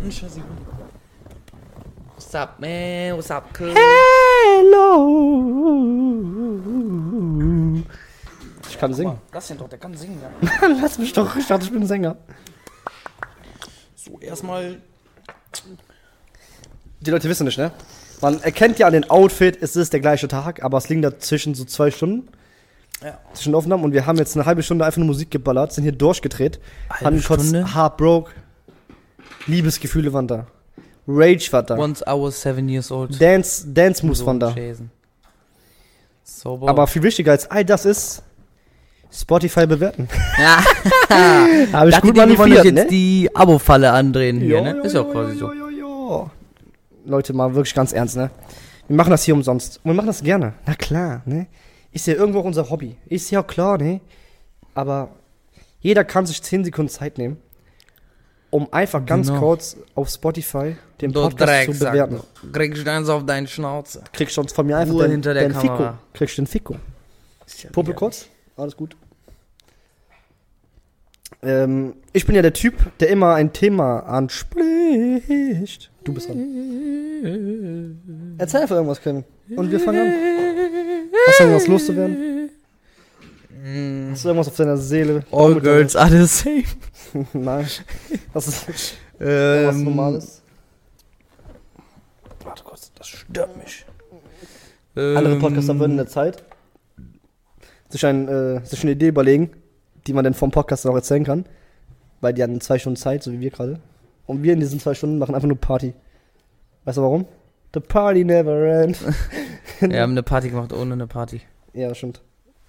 dann Shazzy. What's up, man? What's up, cool? Hello. Ich kann singen. Das ist doch, der kann singen, ja. Lass mich doch, ich dachte, ich bin ein Sänger. So, erstmal. Die Leute wissen nicht, ne? Man erkennt ja an den Outfit, es ist der gleiche Tag, aber es liegen dazwischen so zwei Stunden Ja. zwischen Aufnahmen und wir haben jetzt eine halbe Stunde einfach nur Musik geballert, sind hier durchgedreht, Halbe hatten kurz Stunde? Heartbroke, Liebesgefühle waren da, Rage war da, Once I was seven years old. Dance, Dance Moves waren da. Aber viel wichtiger als all das ist, Spotify bewerten. ja. Habe ich Dachte gut manipuliert, jetzt ne? die Abo-Falle andrehen hier, Jo, ne? jo, Ist ja jo, quasi jo, so. Leute, mal wirklich ganz ernst, ne? Wir machen das hier umsonst. Und wir machen das gerne. Na klar, ne? Ist ja irgendwo auch unser Hobby. Ist ja klar, ne? Aber jeder kann sich 10 Sekunden Zeit nehmen, um einfach ganz Genau. kurz auf Spotify den Du Podcast zu Drecksack, bewerten. du kriegst eins auf deine Schnauze. Kriegst du uns von mir einfach Ruhe den, hinter der den Fico. Kamera. Kriegst du den Fico. Puppe kurz. Alles gut. Ähm, ich bin ja der Typ, der immer ein Thema anspricht. Du bist dran. Erzähl einfach irgendwas, Kevin. Und wir fangen an. Hast du irgendwas loszuwerden? Hast du irgendwas auf deiner Seele? All girls are the same. Nein. Das ist Ähm, Normales. Warte kurz, das stört mich. Andere Ähm, Podcaster würden in der Zeit sich, ein, äh, sich eine Idee überlegen, die man dann vom Podcast auch erzählen kann. Weil die haben zwei Stunden Zeit, so wie wir gerade. Und wir in diesen zwei Stunden machen einfach nur Party. Weißt du warum? The party never ends. Wir haben eine Party gemacht ohne eine Party. ja, das stimmt.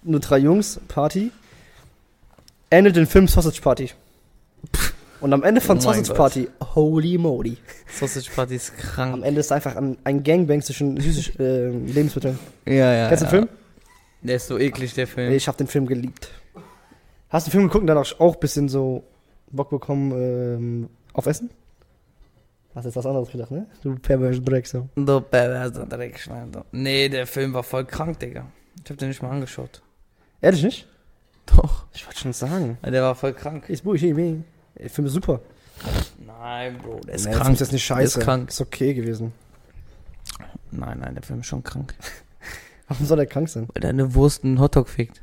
Nur drei Jungs, Party. Endet den Film Sausage Party. Und am Ende von Oh Sausage. Party, holy moly. Sausage Party ist Am krank. Ende ist einfach ein, ein Gangbang zwischen süßen äh, Lebensmitteln. Ja, ja. Kennst du ja. den Film? Der ist so eklig, der Film. Ich habe den Film geliebt. Hast du den Film geguckt und dann auch, ein bisschen so Bock bekommen ähm, auf Essen? Hast jetzt was anderes gedacht, ne? Du perverse Dreck so. Du perverser Dreckschwein. du. Nee, der Film war voll krank, Digga. Ich hab den nicht mal angeschaut. Ehrlich nicht? Doch. Ich wollte schon sagen. Der war voll krank. Ist Bullshit. Der Film ist super. Nein, Bro, der ist Nee, der krank. ist nicht Der scheiße. ist krank. Ist okay gewesen. Nein, nein, der Film ist schon krank. Warum soll der krank sein? Weil deine Wurst einen Hotdog fickt.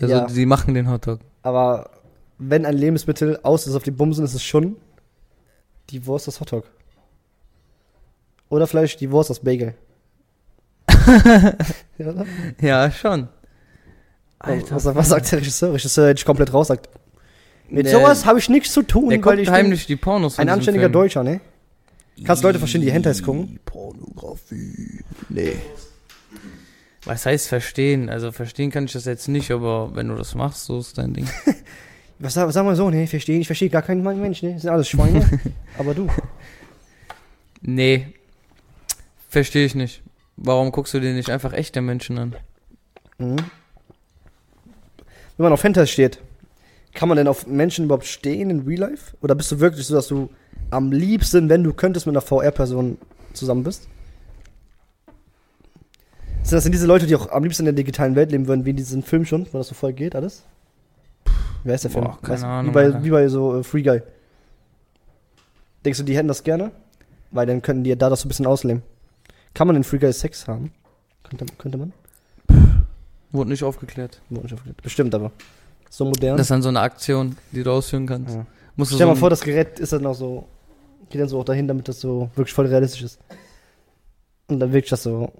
Also, ja, sie machen den Hotdog. aber wenn ein Lebensmittel aus ist auf die Bumsen, ist es schon die Wurst aus Hotdog. Oder vielleicht die Wurst aus Bagel. ja? Ja, schon. Alter. Was, was sagt der Regisseur? Regisseur hätte ich komplett raus sagt. Mit Der- sowas habe ich nichts zu tun, Der weil ich heimlich die Pornos ein anständiger Film. Deutscher, ne? Kannst Leute verstehen, die Hentais gucken? Pornografie. Nee. Was heißt verstehen? Also verstehen kann ich das jetzt nicht, aber wenn du das machst, so ist dein Ding. Was sag, sag mal so, ne? Ich verstehe, ich verstehe gar keinen Mensch, ne? Das sind alles Schweine. aber du. Nee. Verstehe ich nicht. Warum guckst du dir nicht einfach echte Menschen an? Mhm. Wenn man auf Hentais steht, kann man denn auf Menschen überhaupt stehen in Real Life? Oder bist du wirklich so, dass du am liebsten, wenn du könntest, mit einer VR-Person zusammen bist? Sind das denn diese Leute, die auch am liebsten in der digitalen Welt leben würden, wie in diesem Film schon, wo das so voll geht, alles? Wer ist der Film? Boah, keine Weißt Ahnung, Wie bei, wie bei so äh, Free Guy. Denkst du, die hätten das gerne? Weil dann könnten die da das so ein bisschen ausleben. Kann man in Free Guy Sex haben? Könnte, könnte man? Wurde nicht aufgeklärt. Wurde nicht aufgeklärt. Bestimmt aber. So modern. Das ist dann so eine Aktion, die du ausführen kannst. Ja. Musst du Stell dir so mal vor, das Gerät ist dann auch so, geht dann so auch dahin, damit das so wirklich voll realistisch ist. Und dann wirklich das so,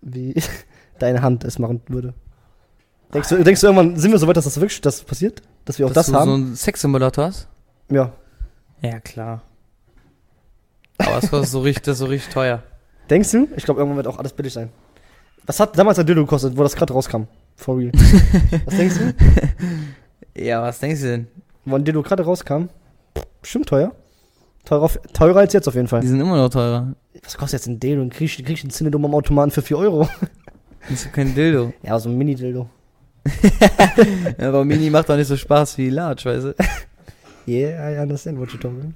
wie deine Hand es machen würde. Denkst du, denkst du irgendwann, sind wir so weit, dass das wirklich das passiert? Dass wir auch dass das du haben? so einen Sexsimulator hast? ja. Ja, klar. Aber es kostet so richtig, das ist so richtig teuer. Denkst du? Ich glaube, irgendwann wird auch alles billig sein. Was hat damals ein Dildo gekostet, wo das gerade rauskam? For real. Was denkst du? Ja, was denkst du denn? Wo ein Dildo gerade rauskam? Bestimmt teuer. Teurer, teurer als jetzt auf jeden Die Fall. sind immer noch teurer. Was kostet jetzt ein Dildo? Ein Krieg, krieg einen Zinedum am Automaten für 4 Euro? Das ist ja kein Dildo. Ja, so ein Mini-Dildo. Ja, aber Mini macht doch nicht so Spaß wie Large, weißt du? Yeah, I understand what you're talking.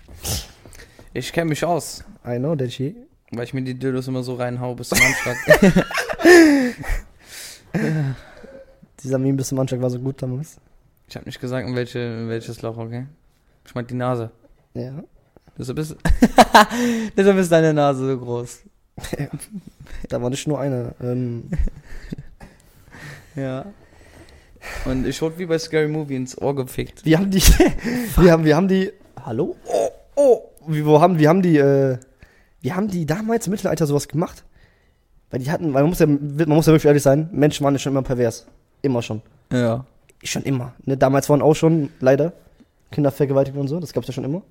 Ich kenne mich aus, I know that she. Weil ich mir die Dildos immer so reinhau bis zum Anschlag. Dieser Meme bis zum Anschlag war so gut damals. ich habe nicht gesagt, in, welche, in welches Loch, okay? Ich meinte die Nase. Ja. Deshalb ist, deshalb ist deine Nase so groß. Da war nicht nur eine. Ähm, Ja. Und ich wurde wie bei Scary Movie ins Ohr gefickt. wir haben die. wir, haben, wir haben die. Hallo? Oh, oh. Wir, wo haben, wir haben die. Äh, wir haben die damals im Mittelalter sowas gemacht. Weil die hatten. Weil man muss ja, man muss ja wirklich ehrlich sein. Menschen waren ja schon immer pervers. Immer schon. Ja. Schon immer. Ne? Damals waren auch schon, leider, Kinder vergewaltigt und so. Das gab's ja schon immer.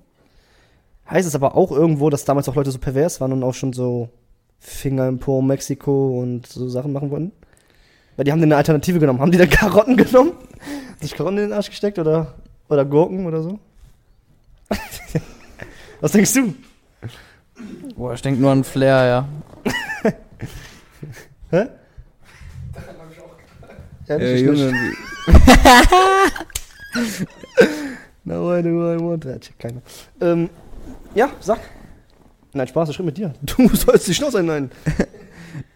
Heißt es aber auch irgendwo, dass damals auch Leute so pervers waren und auch schon so Finger im Po Mexiko und so Sachen machen wollten? Weil die haben eine Alternative genommen. Haben die dann Karotten genommen? Sich Karotten in den Arsch gesteckt oder, oder Gurken oder so? Was denkst du? Boah, ich denke nur an Flair, ja. Hä? Ja, Äh, ich Junge, nicht. No, I do, I want that. Check keiner. Ähm, ja, sag. Nein, Spaß, ich rede mit dir. Du sollst die Schnauze nein.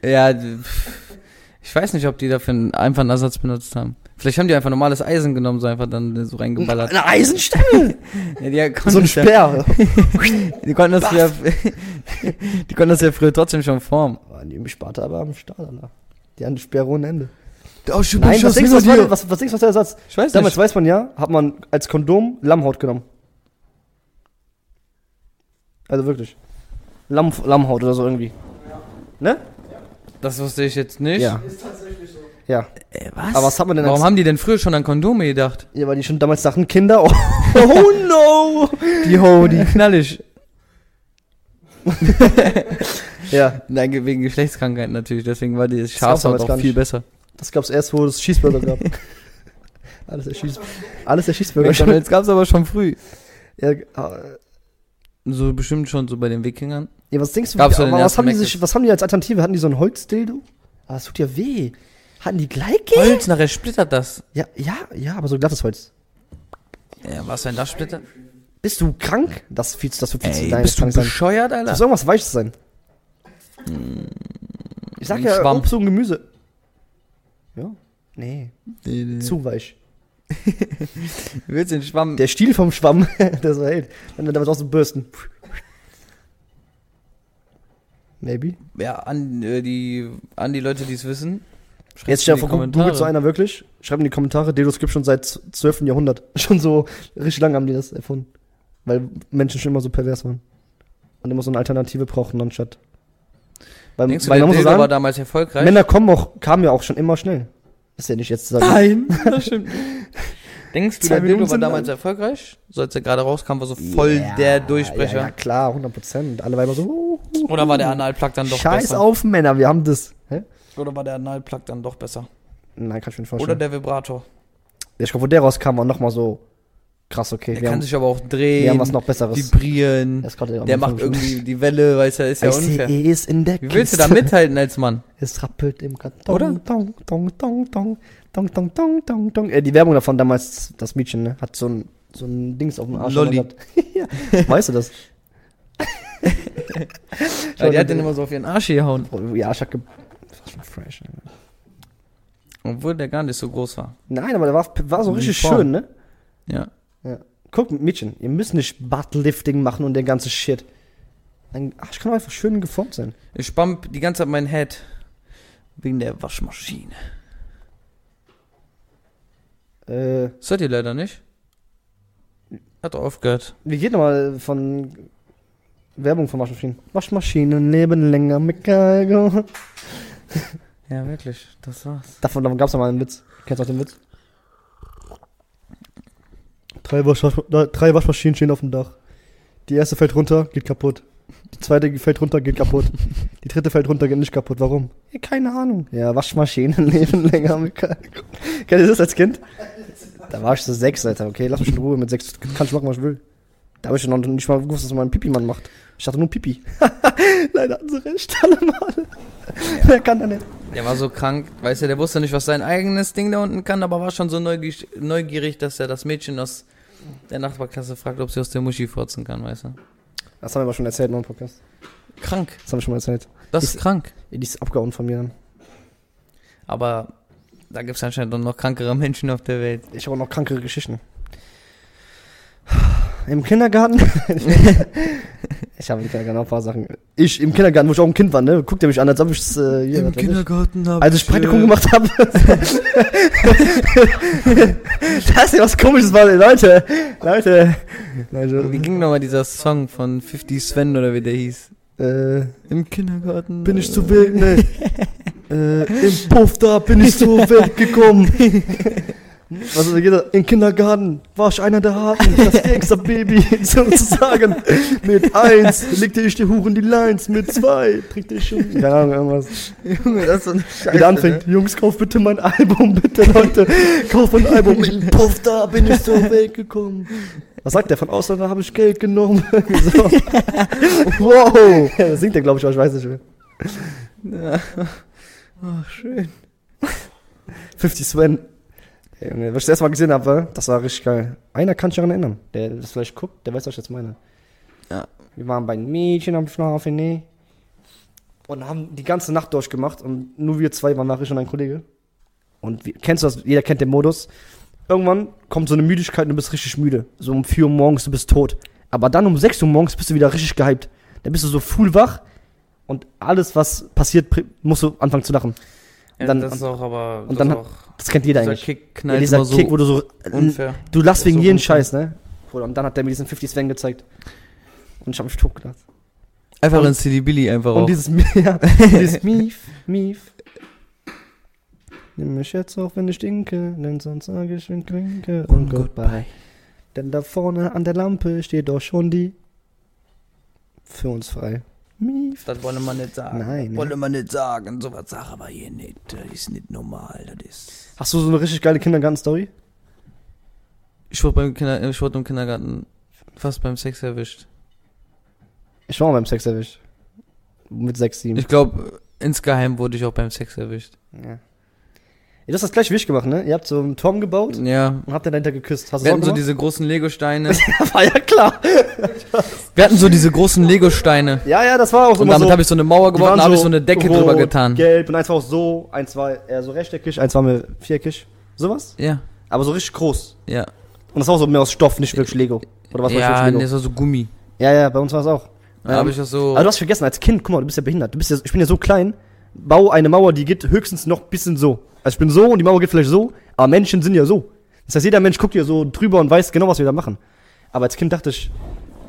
ja, ich weiß nicht, ob die dafür einen einfachen Ersatz benutzt haben. Vielleicht haben die einfach normales Eisen genommen, so einfach dann so reingeballert. Eine Eisenstange. Ja, so ein ja, Speer. die konnten das ja, die konnten das ja früher trotzdem schon formen. Waren die im Sparte aber am Start, Alter. Die haben die Speere ohne Ende. Oh, Nein, was denkst, du, was, war, der- was, was denkst du, was der Ersatz? Ich weiß Damals nicht. weiß man ja, hat man als Kondom Lammhaut genommen. Also wirklich. Lamm, Lammhaut oder so irgendwie. Ne? Das wusste ich jetzt nicht. Ja. Ja. Äh, was? Aber was hat man denn Warum als- haben die denn früher schon an Kondome gedacht? Ja, weil die schon damals dachten, Kinder, oh, oh no! Die Ho, die knallig. Ja, Nein, ge- wegen Geschlechtskrankheiten natürlich, deswegen war die gab's damals auch viel nicht. besser. das gab's erst, wo es Cheeseburger gab. alles der Cheese, alles der Cheeseburger. schon. McDonalds gab's aber schon früh. Ja, äh, So bestimmt schon so bei den Wikingern. ja, was denkst du, Gab's so den aber was ersten haben, die sich, was haben die als Alternative? Hatten die so ein Holzdildo? Ah, das tut ja weh. Hatten die Gleitgel? Holz, nachher splittert das. Ja, ja, ja, aber so glattes Holz. Ja, was, wenn das splittert? Bist du krank? Das viel, das wird viel zu Ey, dein bist du bescheuert, Das Alter? muss irgendwas Weiches sein. Ich sag ein ja, Schwamm. Obst und Gemüse. Ja? Nee, Nee, nee. zu weich. Willst du den Schwamm? Der Stiel vom Schwamm, der so hält. Wenn er damit auch so bürsten. Maybe. Ja, an, äh, die, an die Leute, die es wissen. Schreibt's Jetzt stell dir vor, Kommentare. googelt so einer wirklich. Schreibt in die Kommentare, Dedos gibt schon seit 12. Jahrhundert. Schon so, richtig lange haben die das erfunden. Weil Menschen schon immer so pervers waren. Und immer so eine Alternative brauchten anstatt. Weil, Denkst du, weil der man muss Dildo war sagen, damals erfolgreich? Männer kommen auch, kamen ja auch schon immer schnell. ist ja nicht jetzt zu sagen. Nein, das stimmt. Denkst du, der Dildo war damals erfolgreich? So als er gerade rauskam, war so voll der Durchbrecher. Ja, ja, klar, 100 Prozent. Alle Weiber so. uh, uh, Oder war der Analplug dann doch Scheiß besser? auf Männer, wir haben das. Hä? Oder war der Analplug dann doch besser? Nein, kann ich mir nicht Oder vorstellen. der Vibrator? ich glaube, wo der rauskam, war nochmal so krass, okay. Der wir kann haben, sich aber auch wir drehen, haben was noch Besseres. vibrieren. Das ist am Der macht irgendwie die Welle, weißt du, ist ja unfair. see is in der Wie willst du da mithalten als Mann? Es rappelt im Karton. Oder? Dong, dong, dong, dong, dong, dong, dong, dong, dong. Äh, die Werbung davon damals, das Mädchen, ne, hat so ein, so ein Dings auf dem Arsch. Lolli. gehabt. ja. Weißt du das? Weil die hat den immer so auf ihren Arsch gehauen. Oh, ja, ich fresh. Obwohl der gar nicht so groß war. Nein, aber der war, war so Die richtig Form. schön, ne? Ja. Ja. Guck, Mädchen, ihr müsst nicht Buttlifting machen und der ganze Shit. Ein Arsch kann doch einfach schön geformt sein. Ich bump die ganze Zeit mein Head. Wegen der Waschmaschine. Äh, Das hört ihr leider nicht. Hat doch aufgehört. wie geht nochmal von Werbung von Waschmaschinen? Waschmaschinen leben länger mit Galgo. Ja, wirklich. Das war's. Davon, davon gab es mal einen Witz. Kennst du auch den Witz? Drei, Wasch drei Waschmaschinen stehen auf dem Dach. Die erste fällt runter, geht kaputt. Die zweite fällt runter, geht kaputt. Die dritte fällt runter, geht nicht kaputt. Warum? Ja, keine Ahnung. Ja, Waschmaschinen leben länger. Kennt ihr das als Kind? Da war ich so sechs, Alter. Okay, lass mich in Ruhe. Mit sechs kann ich machen, was ich will. Da habe ich noch nicht mal gewusst, was mein Pipi-Mann macht. Ich dachte nur Pipi. Leider hatten sie recht, alle Male. Wer kann da nicht? Der war so krank, weißt du, der wusste nicht, was sein eigenes Ding da unten kann, aber war schon so neugierig, neugierig dass er das Mädchen aus der Nachbarklasse fragt, ob sie aus der Muschi furzen kann, weißt du. Das haben wir aber schon erzählt in unserem Podcast. Krank. Das haben wir schon mal erzählt. Das ist Ist- krank. Ja, die ist abgehauen von mir dann. Aber da gibt es anscheinend noch krankere Menschen auf der Welt. Ich habe auch noch krankere Geschichten. Im Kindergarten? ich habe im Kindergarten auch ein paar Sachen. Ich im Kindergarten, wo ich auch ein Kind war, ne? Guckt ihr mich an, als ob ich es äh, hier, Im. Kindergarten hab Als ich Praktikum äh, gemacht habe. das ist ja was komisches, war, Leute. Leute. Leute. Wie ging nochmal dieser Song von 50 Sven oder wie der hieß? Äh, Im Kindergarten. bin ich zu wild, ne? äh, Im Puff da bin ich zur Welt gekommen. Was ist das? Im Kindergarten war ich einer der Harten, das Gangster-Baby sozusagen. Mit eins legte ich die Huren die Lines, mit zwei kriegte ich schon. Keine Ahnung, irgendwas. Junge, das ist so eine Scheiße. Wieder anfängt, Jungs, kauf bitte mein Album, bitte Leute, kauf mein Album. Im Puff da bin ich zur Welt gekommen. Was sagt der? Von Ausländer habe ich Geld genommen. so. wow. Ja, das singt der, glaube ich, aber ich weiß nicht mehr. Ja. Oh, schön. 50 Sven. Junge, was ich das erste Mal gesehen habe, das war richtig geil. Einer kann sich daran erinnern, der das vielleicht guckt, der weiß, was ich jetzt meine. Ja. Wir waren bei den Mädchen am Schlafen, ne? Und haben die ganze Nacht durchgemacht und nur wir zwei waren nachher schon ein Kollege. Und wie, kennst du das? Jeder kennt den Modus. Irgendwann kommt so eine Müdigkeit und du bist richtig müde. So um 4 Uhr morgens, du bist tot. Aber dann um 6 Uhr morgens bist du wieder richtig gehypt. Dann bist du so full wach und alles, was passiert, musst du anfangen zu lachen. Ja, Dann- das ist auch aber. und das dann auch, Das kennt jeder dieser eigentlich. Kick Ja, knallt dieser immer so Kick, wo du so. unfair. Du lachst wegen so jeden unfair. Scheiß, ne? Bruder, Und dann hat der mir diesen 50 Sven gezeigt. Und ich hab mich tot gedacht. Einfach Und- in CD Billy einfach Und auch. dieses, ja, dieses Mief, Mief. Nimm mich jetzt auch, wenn ich stinke, denn sonst sage ich, wenn trinke. Und goodbye. Denn da vorne an der Lampe steht doch schon die für uns frei. Mief. Das wollte man nicht sagen. Nein, ne? Wollte man nicht sagen. So was sag aber hier nicht. Das ist nicht normal. Das ist. Hast du so eine richtig geile Kindergarten-Story? Ich wurde beim Kinder, ich wurde im Kindergarten fast beim Sex erwischt. Ich war mal beim Sex erwischt. Mit 6, 7. Ich glaube, insgeheim wurde ich auch beim Sex erwischt. ja. Ihr habt das gleich wie ich gemacht, ne? Ihr habt so einen Turm gebaut Ja. und habt dann dahinter geküsst. Hast du Wir hatten so gemacht? diese großen Lego-Steine. war ja klar. Wir hatten so diese großen Lego-Steine. Ja, ja, das war auch Und immer damit so. habe ich so eine Mauer Die gebaut waren und habe ich so eine Decke rot, drüber getan. Gelb und eins war auch so, eins war eher so rechteckig, eins war mir viereckig. Sowas? Ja, Aber so richtig groß. ja. Und das war auch so mehr aus Stoff, nicht wirklich Lego. Oder was war ja, das nee, wirklich das Lego? war so Gummi. Ja, ja, bei uns war es auch. Da habe ich das so. Aber du hast vergessen, als Kind, guck mal, du bist ja behindert. Du bist ja, ich bin ja so klein. Bau eine Mauer, die geht höchstens noch ein bisschen so. Also ich bin so und die Mauer geht vielleicht so, aber Menschen sind ja so. Das heißt, jeder Mensch guckt hier so drüber und weiß genau, was wir da machen. Aber als Kind dachte ich,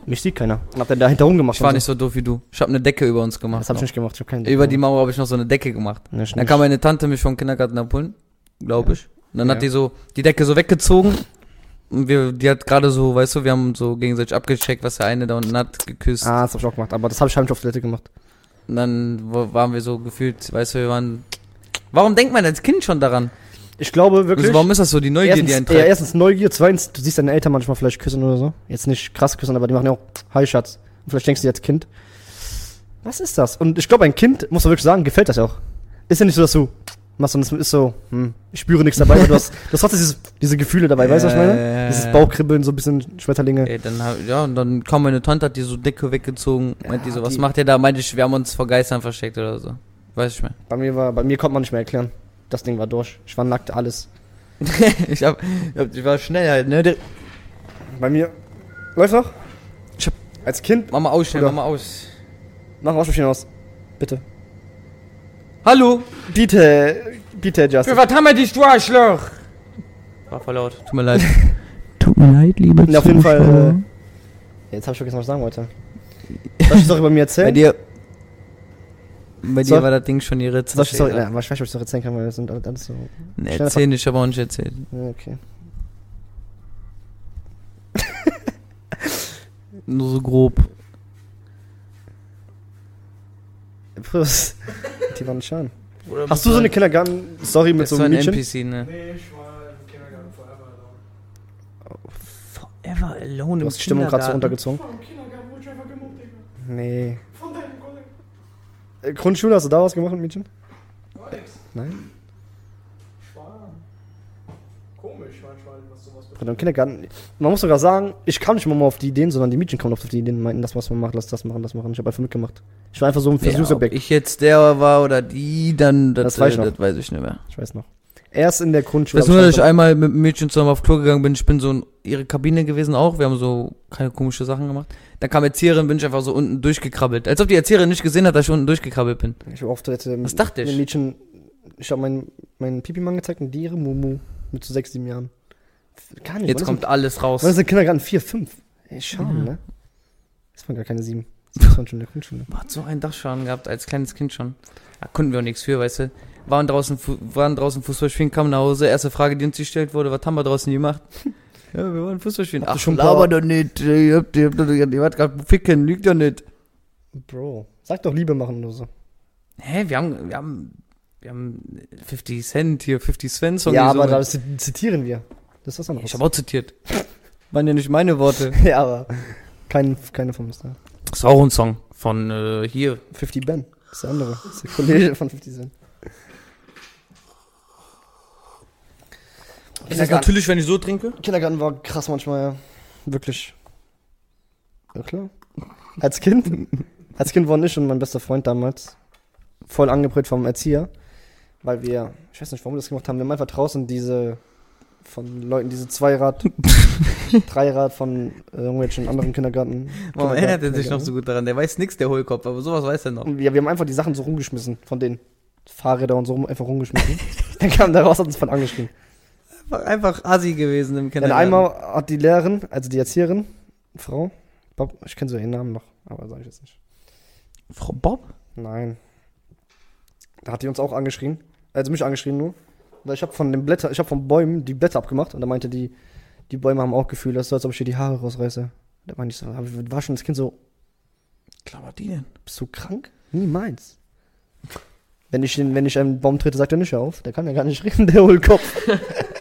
mich sieht keiner. Und hab dann dahinter rumgemacht. ich war und nicht so doof wie du. Ich habe eine Decke über uns gemacht. Das hab ich noch. nicht gemacht, ich hab keinen Über die Mauer habe ich noch so eine Decke gemacht. Ja, ich Dann nicht. kam meine Tante mich vom Kindergarten abholen, glaube ich. Und dann Ja. hat die so die Decke so weggezogen. Und wir, die hat gerade so, weißt du, wir haben so gegenseitig abgecheckt, was der eine da unten hat, geküsst. Ah, das hab ich auch gemacht. Aber das habe ich heimlich auf Toilette gemacht. Und dann waren wir so gefühlt, weißt du, wir waren. Warum denkt man als Kind schon daran? Ich glaube wirklich. Also warum ist das so die Neugier, die einen erstens, ja, treibt? erstens Neugier, zweitens, du siehst deine Eltern manchmal vielleicht küssen oder so. Jetzt nicht krass küssen, aber die machen ja auch Hi Schatz. Und vielleicht denkst du dir als Kind, was ist das? Und ich glaube, ein Kind, muss man wirklich sagen, gefällt das ja auch. Ist ja nicht so, dass du machst, sondern es ist so, hm, ich spüre nichts dabei, aber du hast, du hast trotzdem dieses, diese Gefühle dabei, weißt du, was ich meine? Ja, Dieses ja. Bauchkribbeln, so ein bisschen Schmetterlinge. Ey, dann ja, und dann kam meine Tante, hat die so Decke weggezogen, Ja, meint die so, was die- macht ihr da? Meinte ich, wir haben uns vor Geistern versteckt oder so. Weiß ich mehr. Bei mir war, bei mir konnte man nicht mehr erklären. Das Ding war durch. Ich war nackt, alles. ich hab, ich hab- ich war schnell halt, ne? Bei mir, läuft noch? Ich hab- als Kind, Mach mal aus, schnell, mach mal aus. mach Waschmaschine aus. Bitte. Hallo! Bitte, bitte, Justin. was haben wir dich, du Arschloch? War voll laut. Tut mir leid. Tut mir leid, liebe Ja, auf jeden Fall. Äh, jetzt habe ich vergessen, was ich sagen wollte. Soll ich die Story bei mir Bei erzählen? dir. Bei dir Soll- war das Ding schon ihre Soll ich ja, ich weiß nicht, ob ich das erzählen kann, weil das sind alles so. Nee, erzähl nicht, aber auch nicht erzählt. Okay. Nur so grob. Prost. Die waren schön. Hast du so eine Kindergarten-Story mit Das so war einem ein Mädchen? NPC, ne? Nee, ich war im Kindergarten forever alone. Forever alone Du hast die Stimmung gerade so runtergezogen. Ich Grundschule, hast du da was gemacht mit Mädchen? Nix. Nein. Ich war komisch manchmal, was sowas. Bruder, Im Kindergarten. Man muss sogar sagen, ich kam nicht mal auf die Ideen, sondern die Mädchen kamen auf die Ideen und meinten, das was man macht, lass das machen, das machen. Ich habe einfach mitgemacht. Ich war einfach so ein Ja, ob Versuchsobjekt. ich jetzt der war oder die, dann das, Das weiß ich äh, noch. das weiß ich nicht mehr. ich weiß noch. Erst in der Grundschule. weiß nur, dass ich einmal mit einem Mädchen zusammen auf Klo gegangen bin. Ich bin so ein ihre Kabine gewesen auch. Wir haben so keine komische Sachen gemacht. Dann kam Erzieherin, bin ich einfach so unten durchgekrabbelt. Als ob die Erzieherin nicht gesehen hat, dass ich unten durchgekrabbelt bin. Ich habe oft jetzt, ähm, Was dachte ich? Mädchen, ich habe meinen mein Pipi-Mann gezeigt und die ihre Mumu mit so sechs, sieben Jahren. Gar nicht. Jetzt kommt alles raus. Ist, ist der Kindergarten? Vier, fünf. Ey, schade, Ja. ne? Ist man gar keine sieben. Das war schon in der Grundschule. Hat so einen Dachschaden gehabt, als kleines Kind schon. Da konnten wir auch nichts für, weißt du. Waren draußen, waren draußen Fußball spielen, kamen nach Hause. Erste Frage, die uns gestellt wurde, was haben wir draußen gemacht? Ja, wir waren Fußball spielen. Ach, schon laber doch nicht. Ihr habt, ihr habt, ihr habt gerade ficken, lügt doch nicht. Bro, sag doch Liebe machen oder so. Hä, wir haben, wir haben, wir haben 50 Cent hier, 50 Cent Song ja, aber da zit- zitieren wir. Das ist was anderes. Ich habe auch zitiert. Waren ja nicht meine Worte. ja, aber kein, keine von uns da. Das ist auch ein Song von äh, hier. 50 Ben. Das ist der andere. Das ist der Kollege von 50 Cent. Ist das natürlich, wenn ich so trinke? Kindergarten war krass manchmal, ja. Wirklich. Ja, klar. Als Kind. Als Kind war ich und mein bester Freund damals voll angeprägt vom Erzieher. Weil wir, ich weiß nicht, warum wir das gemacht haben, wir haben einfach draußen diese von Leuten, diese Zweirad, Dreirad von irgendwelchen anderen Kindergarten. Warum Kindergarten- erinnert er sich noch so gut daran? Der weiß nix, der Hohlkopf, aber sowas weiß er noch. Und wir, haben einfach die Sachen so rumgeschmissen von den Fahrräder und so rum, einfach rumgeschmissen. Dann kam der raus und hat uns voll angeschrien. Einfach, einfach assi gewesen im Dann Kindergarten. einmal hat die Lehrerin, also die Erzieherin, Frau, Bob, ich kenne so ihren Namen noch, aber sage ich jetzt nicht. Frau Bob? Nein. Da hat die uns auch angeschrien. Also mich angeschrien nur. Weil ich habe von den Blätter, ich habe von Bäumen die Blätter abgemacht und da meinte die, die Bäume haben auch Gefühle, das ist so, als ob ich dir die Haare rausreiße. Da meinte ich so, war schon das Kind so, Klar, war die denn? bist du krank? Niemals. Wenn ich, den, wenn ich einen Baum trete, sagt er nicht auf. Der kann ja gar nicht reden, der Hohlkopf.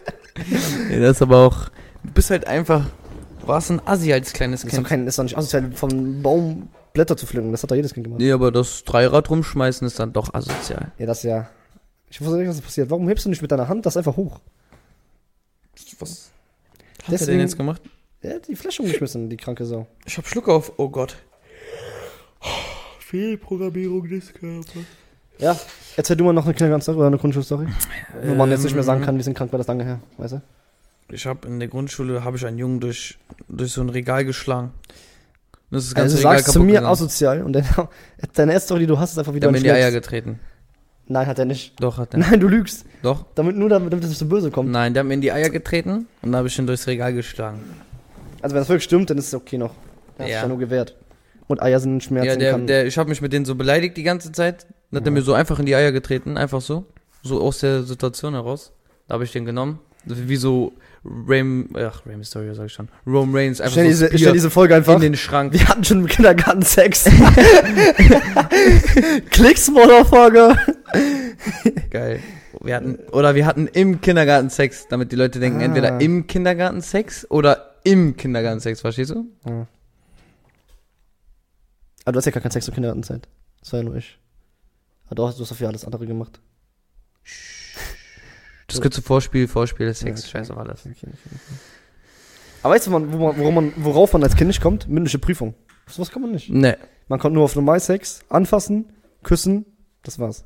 Ja, das ist aber auch. Du bist halt einfach. Warst ein Assi als kleines Das ist doch, Kind. kein, ist doch nicht asozial, vom Baum Blätter zu pflücken. Das hat doch jedes Kind gemacht. Nee, aber das Dreirad rumschmeißen ist dann doch asozial. Ja, das ja. Ich wusste nicht, was passiert. Warum hebst du nicht mit deiner Hand das einfach hoch? Was? Hat er Deswegen- denn jetzt gemacht? Er hat die Flasche umgeschmissen, die kranke Sau. Ich hab Schluck auf. Oh Gott. Fehlprogrammierung des Körpers. Ja, erzähl du mal noch eine Kindergarten-Story oder eine Grundschulstory. Wo man jetzt nicht mehr sagen Ähm, kann, wir sind krank, weil das lange her, weißt du? Ich habe in der Grundschule habe ich einen Jungen durch durch so ein Regal geschlagen. Das ist das Also Regal sagst zu mir gegangen. asozial und deine, deine erste Story, die du hast, ist einfach wieder Der hat mir in die Eier Schmerz. getreten. Nein, hat er nicht. Doch, hat er. Nein, du lügst. Doch. Damit nur damit, damit es nicht so böse kommt. Nein, der hat mir in die Eier getreten und dann habe ich ihn durchs Regal geschlagen. Also wenn das wirklich stimmt, dann ist es okay noch. Das Ja. ist ja nur gewährt. Und Eier sind Schmerzen. Ja, der, der, ich habe mich mit denen so beleidigt die ganze Zeit. Dann hat er mir so einfach in die Eier getreten, einfach so. So aus der Situation heraus. Da habe ich den genommen. Wie so Rain, ach, Rain Mysterio sag ich schon. Rome Reigns, einfach stell, so diese, Spear stell diese Folge einfach. in den Schrank. Wir hatten schon im Kindergarten Sex. Klicks, Motherfucker. Geil. Wir hatten, oder wir hatten im Kindergarten Sex, damit die Leute denken, Ah. entweder im Kindergarten Sex oder im Kindergarten Sex, verstehst du? Ja. Aber du hast ja gar keinen Sex zur Kindergartenzeit. Das war ja nur ich. Du hast, du hast dafür alles andere gemacht. Das gehört zu Vorspiel, Vorspiel, Sex, Ja, okay. scheiß auf alles. Okay, okay. Aber weißt du, man, wo man, worauf, man, worauf man als Kind nicht kommt? Mündliche Prüfung. Sowas kann man nicht. Nee. Man kommt nur auf Normalsex, anfassen, küssen, das war's.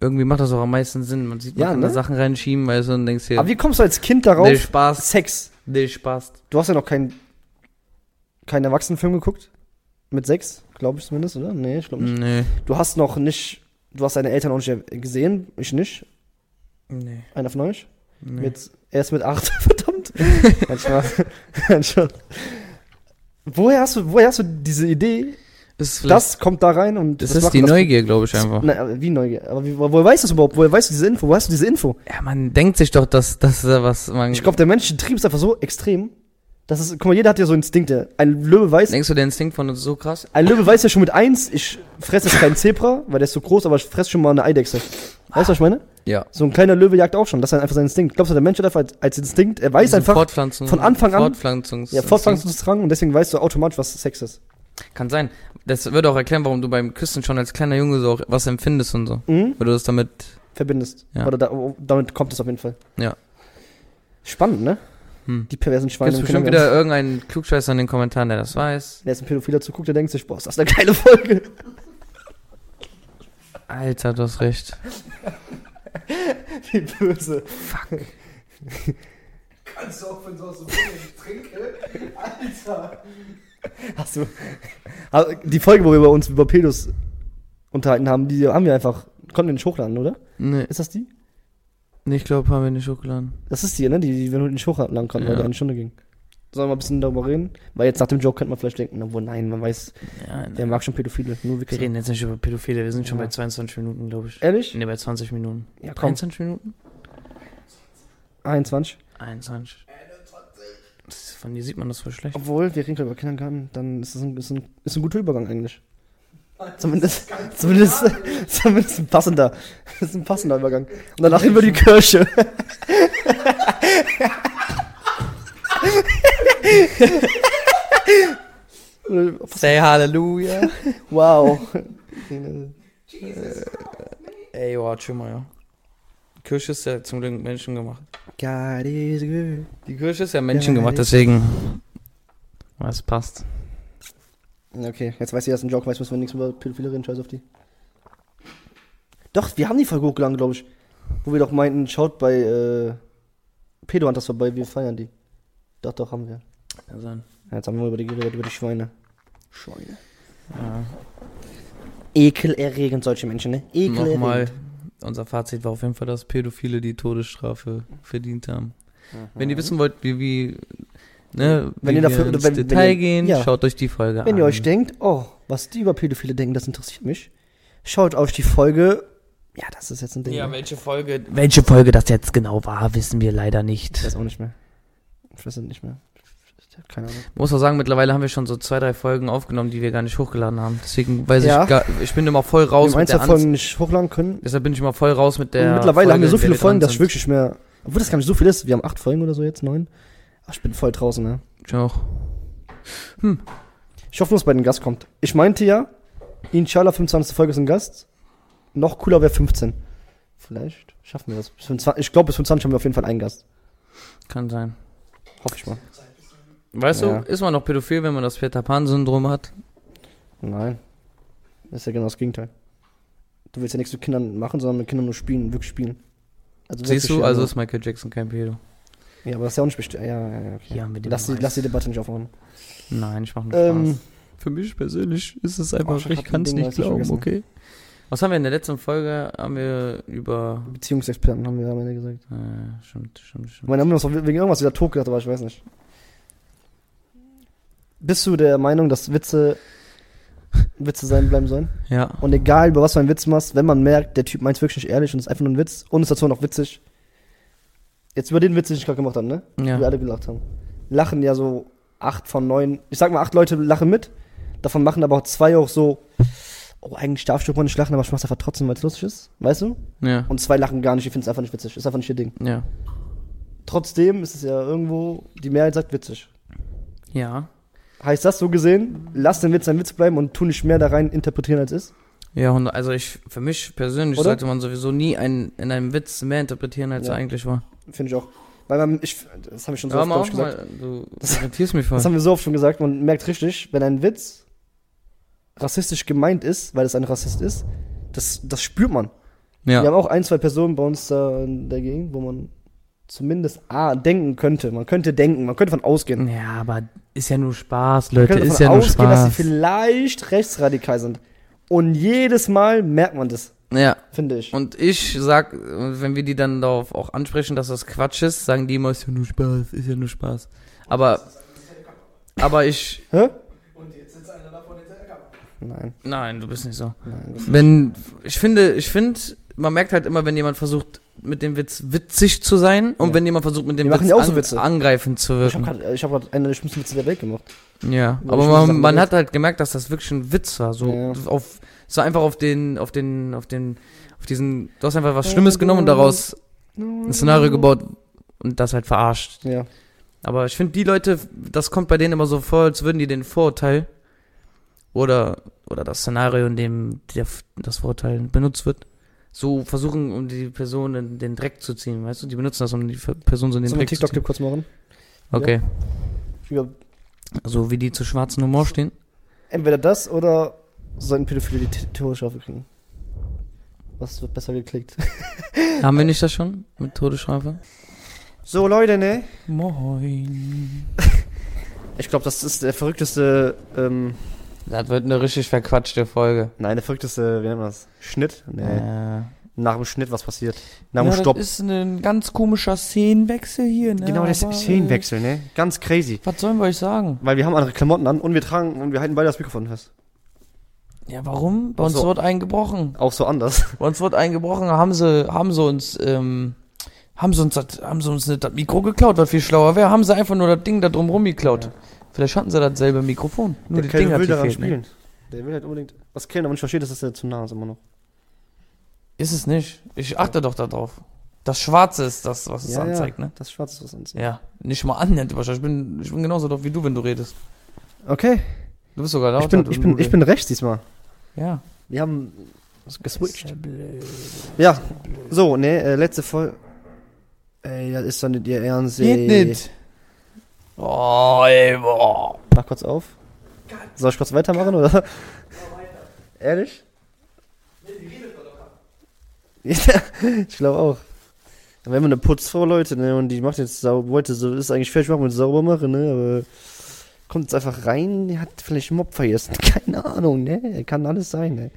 Irgendwie macht das auch am meisten Sinn. Man sieht, man Ja, kann ne? da Sachen reinschieben, weißt du, und denkst dir, Aber wie kommst du als Kind darauf? nee, Spaß, Sex. nee, Spaß. Du hast ja noch keinen keinen Erwachsenenfilm geguckt? Mit sechs, glaube ich zumindest, oder? Nee, ich glaube nicht. Nee. Du hast noch nicht, du hast deine Eltern auch nicht gesehen, ich nicht. Nee. Einer von euch? nee. Mit, erst mit acht, verdammt. Nein, Spaß. Woher hast du, woher hast du diese Idee? Das kommt da rein und das das ist die Neugier, glaube ich, einfach. Aber wie Neugier? Aber wie, woher weißt du das überhaupt? Woher weißt du diese Info? Woher hast du diese Info? Ja, man denkt sich doch, dass das was man. Ich glaube, der menschliche Trieb ist einfach so extrem. Das ist, guck mal, jeder hat ja so Instinkte. Ein Löwe weiß, Denkst du, der Instinkt von uns ist so krass? ein Löwe weiß ja schon mit eins, ich fresse jetzt keinen Zebra, weil der ist so groß, aber ich fresse schon mal eine Eidechse. Weißt du, was ich meine? Ja. So ein kleiner Löwe jagt auch schon. Das ist einfach sein Instinkt. Glaubst du, der Mensch hat einfach als, als Instinkt, er weiß einfach, Fortpflanzung, von Anfang an- Fortpflanzungs ja, Fortpflanzungsdrang und deswegen weißt du automatisch, was Sex ist. Kann sein. Das würde auch erklären, warum du beim Küssen schon als kleiner Junge so auch was empfindest und so. Mhm. Weil du das damit. Verbindest. Ja. Oder da, damit kommt es auf jeden Fall. Ja. Spannend, ne? Hm. Die perversen Schweine Gibt's im bestimmt wieder irgendeinen Klugscheißer in den Kommentaren, der das weiß. Der jetzt ein Pädophiler zuguckt, der denkt sich, boah, ist das eine geile Folge. Alter, du hast recht. Wie böse. Kannst du auch, wenn so aus dem ich trinke? Alter! Hast du. Also, Die Folge, wo wir bei uns über Pedos unterhalten haben, die haben wir einfach. Konnten wir nicht hochladen, oder? Nee, Ist das die? Nee ich glaube, haben wir nicht hochgeladen. Das ist die, ne? Die, die wir nicht hochladen konnten, weil Ja. die eine Stunde ging. Sollen wir mal ein bisschen darüber reden? Weil jetzt nach dem Joke könnte man vielleicht denken, obwohl nein, man weiß, Ja, der mag schon Pädophile, nur wir reden jetzt nicht über Pädophile, wir sind schon Ja. bei 22 Minuten, glaube ich. Ehrlich? Nee, bei 20 Minuten. Ja, komm. 21 Minuten? 21. 21. Das, von dir sieht man das voll schlecht. Obwohl, wir reden gerade über Kindergarten, dann ist das ein, ist ein, ist ein guter Übergang eigentlich. Zumindest, zumindest, zumindest ein passender. Das ist ein passender Übergang. Und danach über die Kirche. Say Halleluja. wow. Ey, watch mal, ja. Die Kirche ist ja zum Glück menschengemacht. God is good. Die Kirche ist ja menschengemacht, deswegen. Was passt. Okay, jetzt weiß ich, dass ein Joke weiß, müssen wir nichts über Pädophile reden, scheiß auf die. Doch, wir haben die Folge hochgeladen, glaube ich. Wo wir doch meinten, schaut bei äh, Pedo Hunters vorbei, wir feiern die. Doch, doch, haben wir. Kann sein. Ja, jetzt haben wir über die geredet, über die Schweine. Schweine. Ja. Ekelerregend, solche Menschen, ne? Ekelerregend. Nochmal. Unser Fazit war auf jeden Fall, dass Pädophile die Todesstrafe verdient haben. Wenn ihr wissen wollt, wie, wie, ne, Wenn ihr dafür- wir ins wenn- wenn Detail ihr- gehen, ja. schaut euch die Folge an. Wenn ihr euch denkt, oh, was die über Pädophile denken, das interessiert mich, schaut euch die Folge. Ja, das ist jetzt ein Ding. Ja, welche Folge, welche Folge das jetzt genau war, wissen wir leider ich nicht. weiß auch nicht mehr. Ich weiß es nicht mehr. Ich keine Ahnung. Muss auch sagen, mittlerweile haben wir schon so zwei, drei Folgen aufgenommen, die wir gar nicht hochgeladen haben. Deswegen weiß Ja. ich gar, ich bin immer voll Wir raus ein, mit der Folgen nicht hochladen können. Deshalb bin ich immer voll raus mit der Und mittlerweile haben wir so Folge, viele Folgen, dass ich wirklich nicht mehr. Obwohl das gar nicht so viel ist. Wir haben acht Folgen oder so jetzt, neun. Ach, ich bin voll draußen, ne? Ich auch. Ich hoffe nur, dass bei den Gast kommt. Ich meinte ja, inshallah 25. Folge ist ein Gast. Noch cooler wäre 15. Vielleicht schaffen wir das. Bis 25, ich glaube, bis 25 haben wir auf jeden Fall einen Gast. Kann sein. Hoffe ich mal. Weißt Ja. du, ist man noch pädophil, wenn man das Peter Pan-Syndrom hat? Nein. Das ist ja genau das Gegenteil. Du willst ja nichts mit Kindern machen, sondern mit Kindern nur spielen, wirklich spielen. Also Siehst du, also ja, ist Michael Jackson kein Pedo. Ja, aber das ist ja auch nicht bestimmt. Ja, ja, ja. Okay. Ja, mit dem lass, die, lass die Debatte nicht aufmachen. Nein, ich mach nur Ähm, Spaß. Für mich persönlich ist es Oh, einfach, ich hab ich grad kann es nicht ich glauben, okay? Was haben wir in der letzten Folge? Haben wir über. Beziehungsexperten haben wir am Ende gesagt. Äh, stimmt, stimmt, Ich stimmt. meine, haben wir uns auch wegen irgendwas wieder tot gedacht, aber ich weiß nicht. Bist du der Meinung, dass Witze Witze sein bleiben sollen? Ja. Und egal, über was du einen Witz machst, wenn man merkt, der Typ meint wirklich nicht ehrlich und ist einfach nur ein Witz und ist dazu noch witzig. Jetzt über den Witz, den ich gerade gemacht habe, ne? Wo wir Ja. alle gelacht haben. Lachen ja so acht von neun, ich sag mal acht Leute lachen mit. Davon machen aber auch zwei auch so, oh, eigentlich darf ich doch mal nicht lachen, aber ich mach's einfach trotzdem, weil es lustig ist. Weißt du? Ja. Und zwei lachen gar nicht, die finden es einfach nicht witzig. Ist einfach nicht ihr Ding. Ja. Trotzdem ist es ja irgendwo, die Mehrheit sagt witzig. Ja. Heißt das so gesehen, lass den Witz ein Witz bleiben und tu nicht mehr da rein interpretieren als ist? Ja, und also ich, für mich persönlich Oder? sollte man sowieso nie einen, in einem Witz mehr interpretieren, als Ja. er eigentlich war. Finde ich auch. Weil man, ich, das habe ich schon so Aber oft gesagt. mal, du irritierst mich voll. Das haben wir so oft schon gesagt. Man merkt richtig, wenn ein Witz rassistisch gemeint ist, weil es ein Rassist ist, das, das spürt man. Wir haben Ja. auch ein, zwei Personen bei uns da in der Gegend, wo man zumindest A, denken könnte. Man könnte denken, man könnte von ausgehen. Ja, aber ist ja nur Spaß, Man Leute, ist ja nur ausgehen, dass sie Spaß. vielleicht rechtsradikal sind. Und jedes Mal merkt man das, Ja. finde ich. Und ich sag, wenn wir die dann darauf auch ansprechen, dass das Quatsch ist, sagen die immer, ist ja nur Spaß, ist ja nur Spaß. Aber, aber ich, Hä? Und jetzt sitzt einer davon hinter der Kamera. Nein, nein, du bist nicht so. nein. Wenn, ich finde, ich finde, man merkt halt immer, wenn jemand versucht, mit dem Witz witzig zu sein und Ja. wenn jemand versucht, mit dem Witz auch so Witze. angreifend zu ich habe wirken. gerade hab grad einen der schlimmsten Witze der Welt gemacht. Ja, aber man, man hat halt gemerkt, dass das wirklich ein Witz war. So Ja. auf, so einfach auf den, auf den, auf den, auf diesen, du hast einfach was Schlimmes genommen und daraus ein Szenario gebaut und das halt verarscht. Ja. Aber ich finde, die Leute, das kommt bei denen immer so vor, als würden die den Vorurteil oder, oder das Szenario, in dem der, das Vorurteil benutzt wird, so versuchen, um die Person in den Dreck zu ziehen, weißt du? Die benutzen das, um die Person so in den wir Dreck zu TikTok-Clip ziehen. kurz machen? Okay. Über, So wie die zu schwarzen Humor stehen. entweder das oder sollten Pädophile die Todesstrafe kriegen? Was wird besser geklickt? Haben wir nicht das schon mit Todesstrafe? So, Leute, ne? Moin. Ich glaube, das ist der verrückteste, ähm, Das wird eine richtig verquatschte Folge. nein, der verrückteste, wie nennt man das? Schnitt? Nee. Äh, Nach dem Schnitt, was passiert? Nach ja, dem Stopp. Das ist ein ganz komischer Szenenwechsel hier, ne? genau, Aber, ist Szenenwechsel, ne? Ganz crazy. Äh, was sollen wir euch sagen? Weil wir haben andere Klamotten an und wir tragen und wir halten beide das Mikrofon fest. Ja, warum? Bei uns so. wird eingebrochen. Auch so anders. Bei uns wird eingebrochen, haben sie, haben sie uns, ähm, haben sie uns, das, haben sie uns nicht das Mikro geklaut, was viel schlauer wäre. Haben sie einfach nur das Ding da drumrum geklaut. Vielleicht hatten sie dasselbe Mikrofon. Nur der die Ding hat will daran fehlt, ne? spielen. Der will halt unbedingt. Was Kevin aber nicht versteht, ist, dass er zu nah ist immer noch. Ist es nicht. Ich achte doch darauf. Das Schwarze ist das, was es Ja, ja. anzeigt, ne? Das Schwarze ist was anderes. Ja. Nicht mal annähernd wahrscheinlich. Ich bin, ich bin genauso doof wie du, wenn du redest. Okay. Du bist sogar lauter. Ich bin, ich bin, ich bin rechts diesmal. Ja. Wir haben geswitcht. Ja. So, ne, äh, letzte Folge. Ey, das ist doch nicht ihr Ernst. Geht ey. nicht. Oh, ey, boah. Mach kurz auf. Soll ich kurz weitermachen, oder? Ehrlich? Ja, ich glaube auch. Wir eine Putzfrau, Leute, ne, und die macht jetzt sauber, wollte so, ist eigentlich fertig machen mit sauber machen, ne, aber kommt jetzt einfach rein, hat vielleicht Mob vergessen, keine Ahnung, ne, kann alles sein, ne.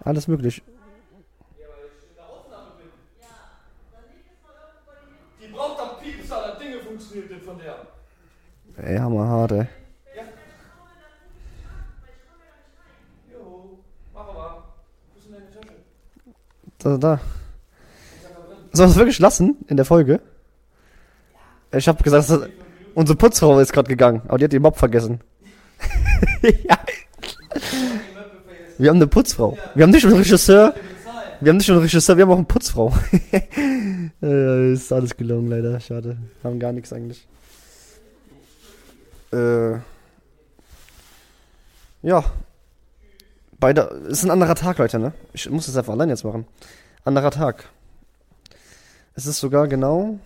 Alles möglich. Die braucht am Piepser, das Ding funktioniert nicht von der. Ey, hammerhart, ey. Jo, mach aber. Wo ist denn deine Tasche? Da, da. Sollen wir es wirklich lassen in der Folge? Ich habe gesagt, dass das, unsere Putzfrau ist gerade gegangen, aber die hat den Mob vergessen. ja. Wir haben eine Putzfrau. Wir haben nicht nur einen Regisseur. Wir haben nicht nur einen Regisseur, wir haben auch eine Putzfrau. äh, ist alles gelungen, leider. Schade. Haben gar nichts eigentlich. Äh. Ja. Beide. Ist ein anderer Tag, Leute, ne? Ich muss das einfach allein jetzt machen. Anderer Tag. Es ist sogar genau.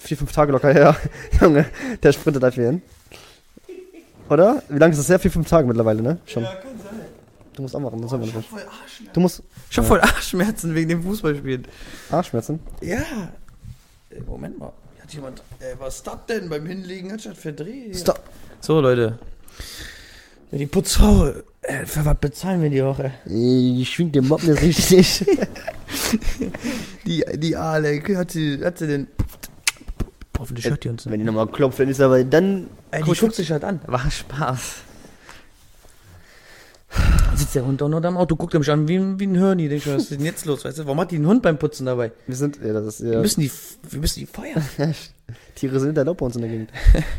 Vier, fünf Tage locker her. Junge, der sprintet dafür hin. Oder? Wie lange ist das her? Vier, fünf Tage mittlerweile, ne? Schon. Ja, kann sein. Du musst auch machen, das haben wir nicht. Voll Arschschmerzen. Du musst Ich hab voll Arschschmerzen wegen dem Fußballspielen. Arschschmerzen. Ja. Äh, Moment mal. Hat jemand. Äh, was ist das denn beim Hinlegen? Hat statt verdreht. Stop. So, Leute. Ja, Die Putzfrau. Äh, für was bezahlen wir die Woche? Ich schwing den Mob nicht richtig. Die, die Aale. Hat sie, hat sie denn. Hoffentlich hört die uns Wenn die nochmal klopft, dann ist aber dann. Ey, die guckt sich halt an. War Spaß. Sitzt der Hund auch noch da im Auto, guckt er mich an wie, ein- wie ein Hörni. Denk ich, mir, was ist denn jetzt los? Weißt du, warum hat die einen Hund beim Putzen dabei? Wir sind. Ja, das ist Wir ja. müssen die, wir müssen die feuern. Tiere sind erlaubt bei uns in der Gegend.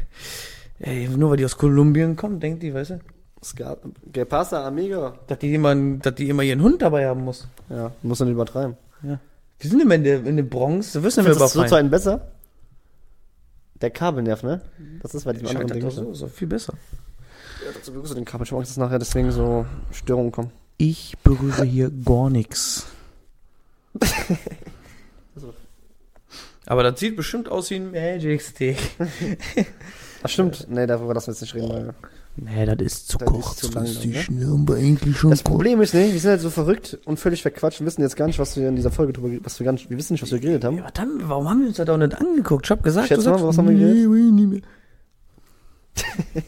Ey, nur weil die aus Kolumbien kommen, denkt die, weißt du? Ska- Que pasa, amigo? Dass die, immer, dass die immer ihren Hund dabei haben muss. Ja, muss man nicht übertreiben. Wir sind immer in der, in der Bronx, da wissen wir Findest du das so zu überfallen. einem besser? Der Kabelnerv, ne? Das ist bei diesem anderen Ding. so, so viel besser. Ja, dazu berührst du den Kabel. Ich mag, dass nachher deswegen so Störungen kommen. Ich berühre hier gar nichts. Aber das sieht bestimmt aus wie ein Magic Stick. Ach stimmt. Nee, darüber lassen wir jetzt nicht reden. Weil Nee, das ist zu Das ist zu? Aber eigentlich schon das Problem ist, ne, wir sind halt so verrückt und völlig verquatscht und wissen jetzt gar nicht, was wir in dieser Folge drüber, was wir gar nicht, wir wissen nicht, was wir geredet haben. Ja, wir, warum haben wir uns das auch nicht angeguckt? Ich hab gesagt, Schätz du mal, was haben wir geredet? nee, nee, mehr.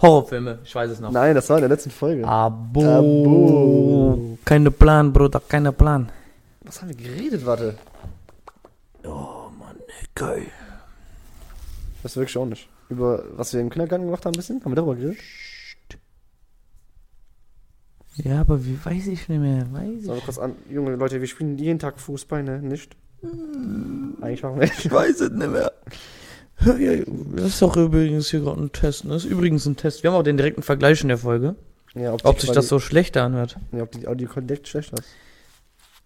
Horrorfilme, ich weiß es noch. Nein, das war in der letzten Folge. Abo. Abo. Keine Plan, Bruder, keiner Plan. Was haben wir geredet, warte? Oh Mann, geil. Das wirklich auch nicht. Über was wir im Kindergarten gemacht haben, ein bisschen? Haben wir darüber geredet? Ja, aber wie weiß ich nicht mehr, weiß ich. Wir kurz an, junge Leute, wir spielen jeden Tag Fußball, ne? Nicht? Eigentlich machen wir Ich weiß es nicht mehr. Ja, das ist doch übrigens hier gerade ein Test. ne? Das ist übrigens ein Test. Wir haben auch den direkten Vergleich in der Folge. Ja, ob, Ob sich das so schlechter anhört. Ja, ob die Audioqualität schlecht ist.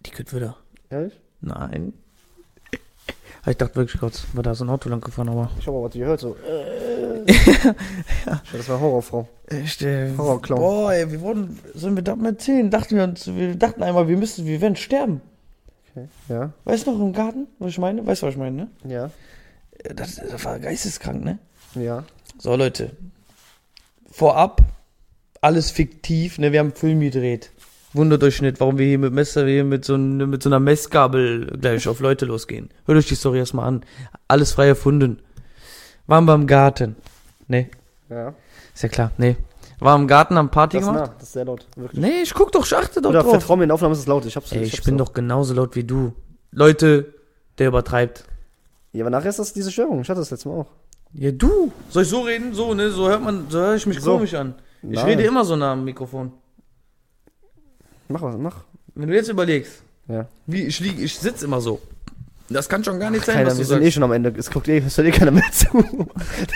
Die geht wieder. Ehrlich? Nein. Ich dachte wirklich kurz, war da so ein Auto lang gefahren, aber. Ich habe aber was gehört, so. Äh. ja. Das war Horrorfrau. Äh, Horrorclown. Boah, ey, wir wurden, sollen wir das mal erzählen? Dachten wir uns, wir dachten einmal, wir müssen, wir werden sterben. Okay. Ja, Weißt du noch im Garten, was ich meine? Weißt du, was ich meine, ne? ja, Äh, Das, das war geisteskrank, ne? ja. So, Leute. Vorab, alles fiktiv, ne? Wir haben einen Film gedreht. Wundert euch nicht, warum wir hier mit Messer, hier mit so, mit so einer Messgabel gleich auf Leute losgehen. Hört euch die Story erstmal an. Alles frei erfunden. Waren wir im Garten. Nee, Ja. ist ja klar, nee. War im Garten am Party Das gemacht? nah, das ist sehr laut. Wirklich. Nee, ich guck doch, ich achte doch Oder drauf. vertrau mir, in der Aufnahme ist es laut. Ich hab's Ey, ich ich hab's bin auch. doch genauso laut wie du. Leute, der übertreibt. Ja, aber nachher ist das diese Störung. Ich hatte das letzte Mal auch. Ja, du. Soll ich so reden? So, ne? So hört man, so höre ich mich So. komisch an. Ich Nein. rede immer so nah am Mikrofon. Mach was, mach. Wenn du jetzt überlegst, Ja. wie ich liege, ich sitze immer so. Das kann schon gar nicht sein, Keiner, was du wir sind eh sagst. schon am Ende. Es guckt eh, es hört eh keiner mehr zu.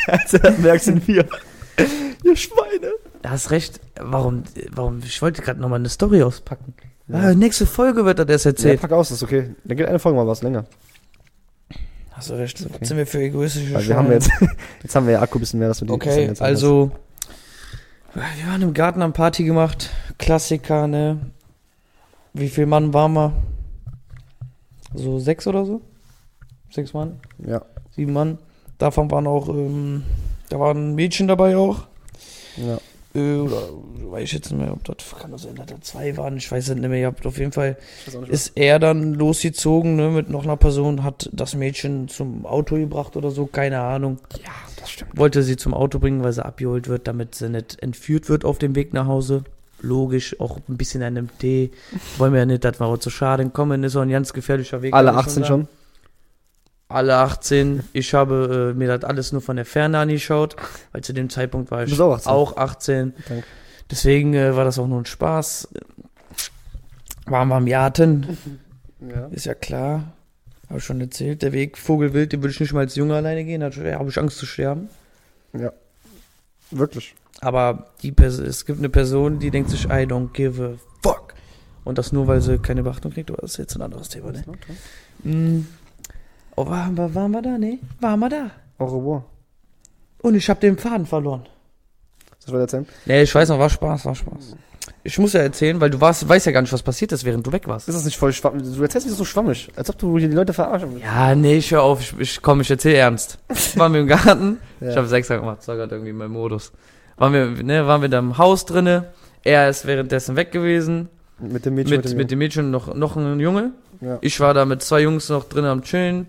Der Einzige, der merkt, sind wir. Ihr Schweine. Du hast recht. Warum, warum, ich wollte gerade nochmal eine Story auspacken. Ja. Ah, nächste Folge wird er das Ja, erzählt. pack aus, ist okay. Dann geht eine Folge mal was länger. Hast du recht. Okay. Sind wir für egoistische Weil wir haben Schweine? jetzt, jetzt haben wir ja Akku ein bisschen mehr, dass wir die das Okay, jetzt also, wir waren im Garten am Party gemacht. Klassiker, ne? Wie viel Mann waren wir? So sechs oder so? Sechs Mann? Ja, Sieben Mann. Davon waren auch, ähm, da waren Mädchen dabei auch. ja. Äh, oder weiß ich jetzt nicht mehr, ob das, kann das sein, dass da zwei waren, ich weiß es nicht mehr. Ihr habt auf jeden Fall ist er dann losgezogen, ne, mit noch einer Person, hat das Mädchen zum Auto gebracht oder so, keine Ahnung. Ja, das stimmt. Wollte sie zum Auto bringen, weil sie abgeholt wird, damit sie nicht entführt wird auf dem Weg nach Hause. Logisch, auch ein bisschen an einem Tee. Wollen wir ja nicht, dass wir zu Schaden kommen, ist auch ein ganz gefährlicher Weg. Alle kann ich 18 sagen. schon? Alle 18. Ich habe äh, mir das alles nur von der Ferne angeschaut, weil zu dem Zeitpunkt war ich auch 18. auch 18. Danke. Deswegen äh, war das auch nur ein Spaß. Waren wir am Jaten, Ja. ist ja klar. Habe ich schon erzählt. Der Weg Vogelwild, den würde ich nicht mal als Junge alleine gehen. Da habe ich Angst zu sterben. Ja. Wirklich. Aber die es gibt eine Person, die denkt sich, I don't give a fuck. Und das nur, weil sie keine Beachtung kriegt. Aber das ist jetzt ein anderes Thema, ne? Mm. Oh, waren wir, waren wir da? Nee, waren wir da. Au revoir. Und ich habe den Faden verloren. Soll ich weiter erzählen? Nee, ich weiß noch, war Spaß, war Spaß. Ich muss ja erzählen, weil du warst, weißt ja gar nicht, was passiert ist, während du weg warst. Ist das nicht voll schwammig? Du erzählst mich so schwammig, als ob du hier die Leute verarschen willst. Ja, nee, ich hör auf, ich, ich komm, ich erzähl ernst. Waren wir im Garten, Ja. ich habe Sechser gemacht, das war gerade irgendwie mein Modus. Waren wir, ne, waren wir da im Haus drinne, er ist währenddessen weg gewesen, Mit dem Mädchen, mit, mit, mit, dem Mädchen noch, noch ein Junge. Ja. Ich war da mit zwei Jungs noch drin am Chillen.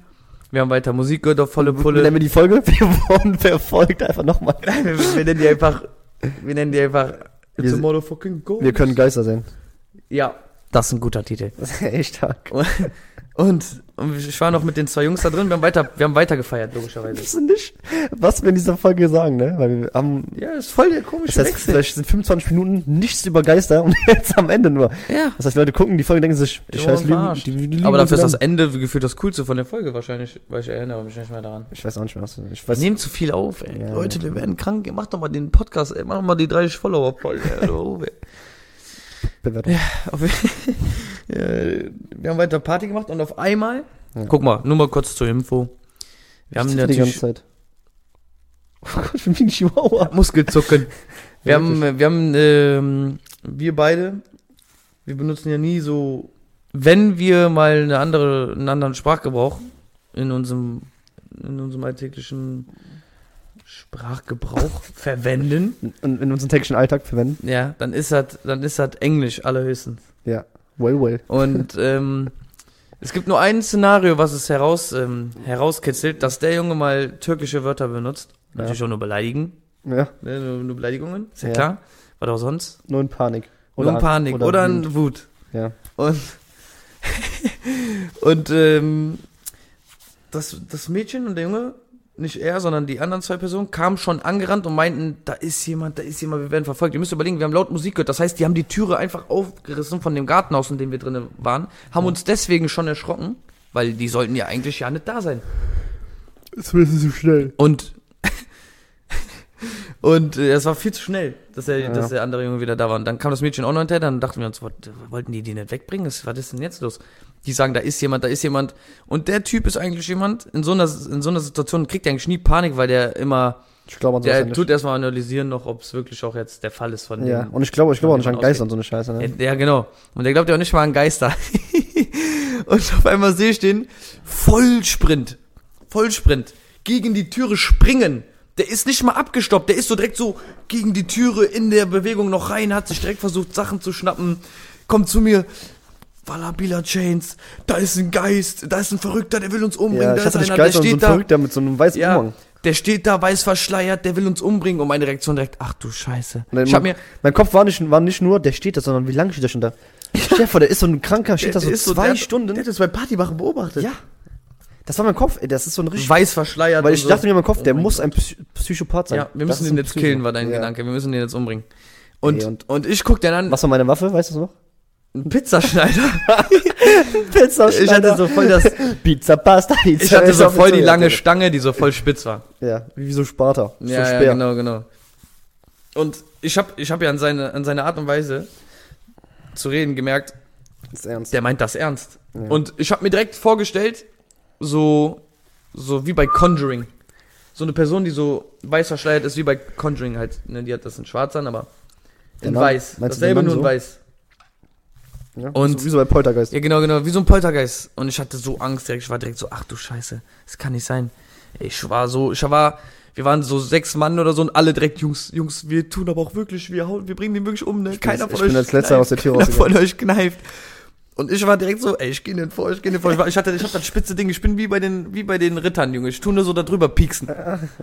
Wir haben weiter Musik gehört auf volle Wie Pulle. nennen wir die Folge? Wir wurden verfolgt, einfach nochmal. wir, wir nennen die einfach, wir nennen die einfach, Wir it's a motherfucking go. Wir können Geister sehen. Ja, das ist ein guter Titel. Das ist echt stark. Und, und ich war noch mit den zwei Jungs da drin, wir haben weiter, wir haben weiter gefeiert, Wir logischerweise. wissen nicht, was wir in dieser Folge sagen, ne? Weil wir haben, Ja, ist voll der komische das heißt, vielleicht sind 25 Minuten nichts über Geister und jetzt am Ende nur. Ja. Das heißt, Leute gucken die Folge denken sich, die Wir scheiß Lügen, die, die Lügen Aber dafür ist das. Ende gefühlt das Coolste von der Folge wahrscheinlich, weil ich erinnere mich nicht mehr daran. Ich weiß auch nicht mehr, was ich Wir weiß. nehmen zu viel auf, ey. Ja. Leute, wir werden krank. Mach doch mal den Podcast, ey. Mach doch mal die 30 Follower voll. ey. Bewertung. Auf- ja, wir haben weiter Party gemacht und auf einmal, Ja. guck mal, nur mal kurz zur Info. Wir haben Ich zitter die ganze natürlich Zeit. Oh Gott, wie ein Chihuahua. Muskelzucken. Wir Ja, haben, wir haben, ähm, wir beide, wir benutzen ja nie so, wenn wir mal eine andere, einen anderen Sprachgebrauch in unserem, in unserem alltäglichen Sprachgebrauch verwenden, Und in unserem täglichen Alltag verwenden. ja, dann ist das, dann ist das Englisch allerhöchstens. Ja. Well, well. Und ähm, es gibt nur ein Szenario, was es heraus, ähm, herauskitzelt, dass der Junge mal türkische Wörter benutzt. Ja. Natürlich auch nur beleidigen, Ja. ne, nur, nur Beleidigungen, ist ja, Ja. klar. Was auch sonst? Nur in Panik. Nur in Panik oder, in wütend. Wut. Ja. Und, und ähm, das, das Mädchen und der Junge, nicht er, sondern die anderen zwei Personen, kamen schon angerannt und meinten, da ist jemand, da ist jemand, wir werden verfolgt. Ihr müsst überlegen, wir haben laut Musik gehört. Das heißt, die haben die Türe einfach aufgerissen von dem Gartenhaus, in dem wir drinnen waren, haben uns deswegen schon erschrocken, weil die sollten ja eigentlich ja nicht da sein. Das ist so schnell. Und und äh, es war viel zu schnell, dass der, Ja. dass der andere Junge wieder da war. Und dann kam das Mädchen auch noch hinterher, dann dachten wir uns, was, wollten die die nicht wegbringen? Was, was ist denn jetzt los? Die sagen, da ist jemand, da ist jemand. Und der Typ ist eigentlich jemand, in so einer, in so einer Situation kriegt er eigentlich nie Panik, weil der immer, Ich glaube ja der nicht. tut erstmal analysieren noch, ob es wirklich auch jetzt der Fall ist von ja. dem. Und ich glaube, ich glaube auch nicht an Geister und so eine Scheiße, ne? Ja, ja, genau. Und der glaubt ja auch nicht mal an Geister. und auf einmal sehe ich den Vollsprint. Vollsprint. Gegen die Türe springen. Der ist nicht mal abgestoppt. Der ist so direkt so gegen die Türe in der Bewegung noch rein, hat sich direkt versucht, Sachen zu schnappen. kommt zu mir. Valabila Chains, da ist ein Geist, da ist ein Verrückter, der will uns umbringen, Ja, da ist einer, der geil, so ein steht da. Verrückter mit so einem weißen Ja, Umhang. der steht da, weiß verschleiert, der will uns umbringen. Und meine Reaktion direkt, ach du Scheiße. Dann Ich hab mein- mir, Mein Kopf war nicht, war nicht nur, der steht da, sondern wie lange steht der schon da? Vor, der ist so ein Kranker, steht da so der ist zwei der, Stunden. Der hat das bei Partymachen beobachtet. ja. Das war mein Kopf, ey, das ist so ein richtig. Weiß verschleiert. Weil ich so. dachte mir in meinem Kopf, Oh der mein muss Gott. ein Psy Psychopath sein. Ja, wir müssen den jetzt Psycho. killen, war dein Ja. Gedanke. Wir müssen den jetzt umbringen. Und, Ey, und, und- ich guck den an, Was war meine Waffe, weißt du das noch? Ein Pizzaschneider. Pizza ich hatte so voll das, Pizza Pasta, Pizza. ich hatte so voll die lange ja. Stange, die so voll spitz war. Ja, wie so Sparta. so Ja, ja, Speer. genau, genau. Und ich hab, ich hab ja an seine, an seine Art und Weise zu reden gemerkt, ist ernst. der meint das ernst. Ja. Und ich habe mir direkt vorgestellt, so, so wie bei Conjuring. So eine Person, die so weiß verschleiert ist, wie bei Conjuring halt. Ne, die hat das in schwarz an, aber in weiß. Dasselbe nur in so? weiß. Ja, Und- so, wie so bei Poltergeist. Ja, genau, genau. Wie so ein Poltergeist. Und ich hatte so Angst direkt. Ich war direkt so, ach du Scheiße, das kann nicht sein. Ich war so, ich war, wir waren so sechs Mann oder so und alle direkt, Jungs, Jungs, wir tun aber auch wirklich, wir hauen, wir bringen den wirklich um, ne? Keiner von ich euch. bin als letzter aus der Tür Keiner von euch kneift. Und ich war direkt so, ey, ich geh den vor, ich geh den vor. Ich, war, ich hatte, ich hab das spitze Ding, ich bin wie bei den, wie bei den Rittern, Junge. Ich tu nur so da drüber pieksen.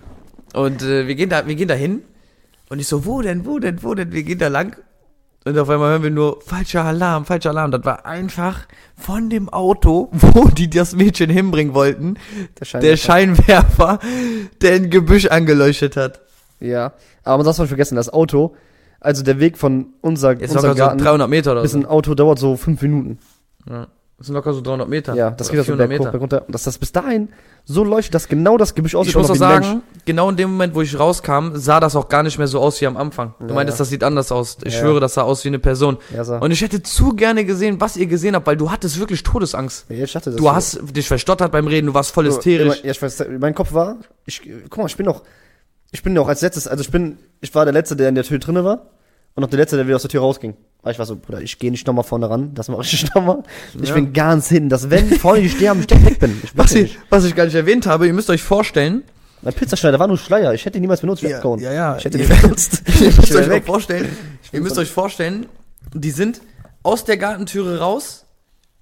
Und äh, wir gehen da, wir gehen da hin. Und ich so, wo denn, wo denn, wo denn? Wir gehen da lang. Und auf einmal hören wir nur, falscher Alarm, falscher Alarm. Das war einfach von dem Auto, wo die das Mädchen hinbringen wollten, Der Schein. der Scheinwerfer, der ein Gebüsch angeleuchtet hat. ja, aber man darf nicht vergessen, das Auto, also der Weg von unser, Jetzt unser locker so Garten 300 Meter oder bis so. ein Auto dauert so fünf Minuten. Ja. Das sind locker so 300 Meter. Ja, das geht so 400 berg hoch, berg runter. Und dass das bis dahin so leuchtet, dass genau das Gebüsch aussieht Ich muss auch ein Mensch. sagen, genau in dem Moment, wo ich rauskam, sah das auch gar nicht mehr so aus wie am Anfang. Du Ja, meintest, ja. das sieht anders aus. Ich Ja. schwöre, das sah aus wie eine Person. Ja, so. Und ich hätte zu gerne gesehen, was ihr gesehen habt, weil du hattest wirklich Todesangst. ja, ich dachte, das Du hast dich verstottert beim Reden, du warst voll hysterisch. Ja, ich weiß, mein Kopf war, ich, guck mal, ich bin noch, ich bin noch als letztes, also ich bin, ich war der Letzte, der in der Tür drinne war und noch der Letzte, der wieder aus der Tür rausging. Weil ich war so, Bruder, ich gehe nicht nochmal vorne ran, das mache ich nicht nochmal. Ich Ja. bin ganz hinten, dass wenn vorne die sterben, ich direkt weg bin. Ich Was ich, was ich gar nicht erwähnt habe, ihr müsst euch vorstellen, Mein Pizzaschneider war nur Schleier, ich hätte ihn niemals benutzt, ich Ja, ja, ja. Ich hätte ihn benutzt. ihr müsst euch vorstellen, ihr müsst euch vorstellen, die sind aus der Gartentüre raus.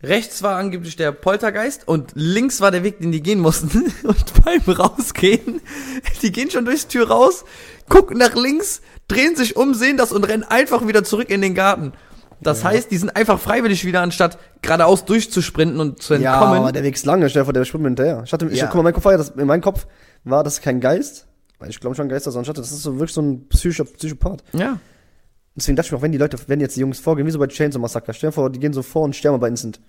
Rechts war angeblich der Poltergeist und links war der Weg, den die gehen mussten. Und beim Rausgehen, die gehen schon durchs Tür raus, gucken nach links, drehen sich um, sehen das und rennen einfach wieder zurück in den Garten. Das heißt, die sind einfach freiwillig wieder, anstatt geradeaus durchzusprinten und zu Ja, entkommen. aber der Weg ist lang, stell vor, der mir hinterher. Ich hatte, ich, Ja. guck mal, mein Kopf war ja, das, in meinem Kopf war das kein Geist, weil ich glaube schon ein Geist, sondern ich hatte, das ist so wirklich so ein Psycho, Psychopath. ja. Deswegen dachte ich mir auch, wenn die Leute, wenn jetzt die Jungs vorgehen, wie so bei Chainsaw Massacre, stell dir vor, die gehen so vor und sterben aber instant.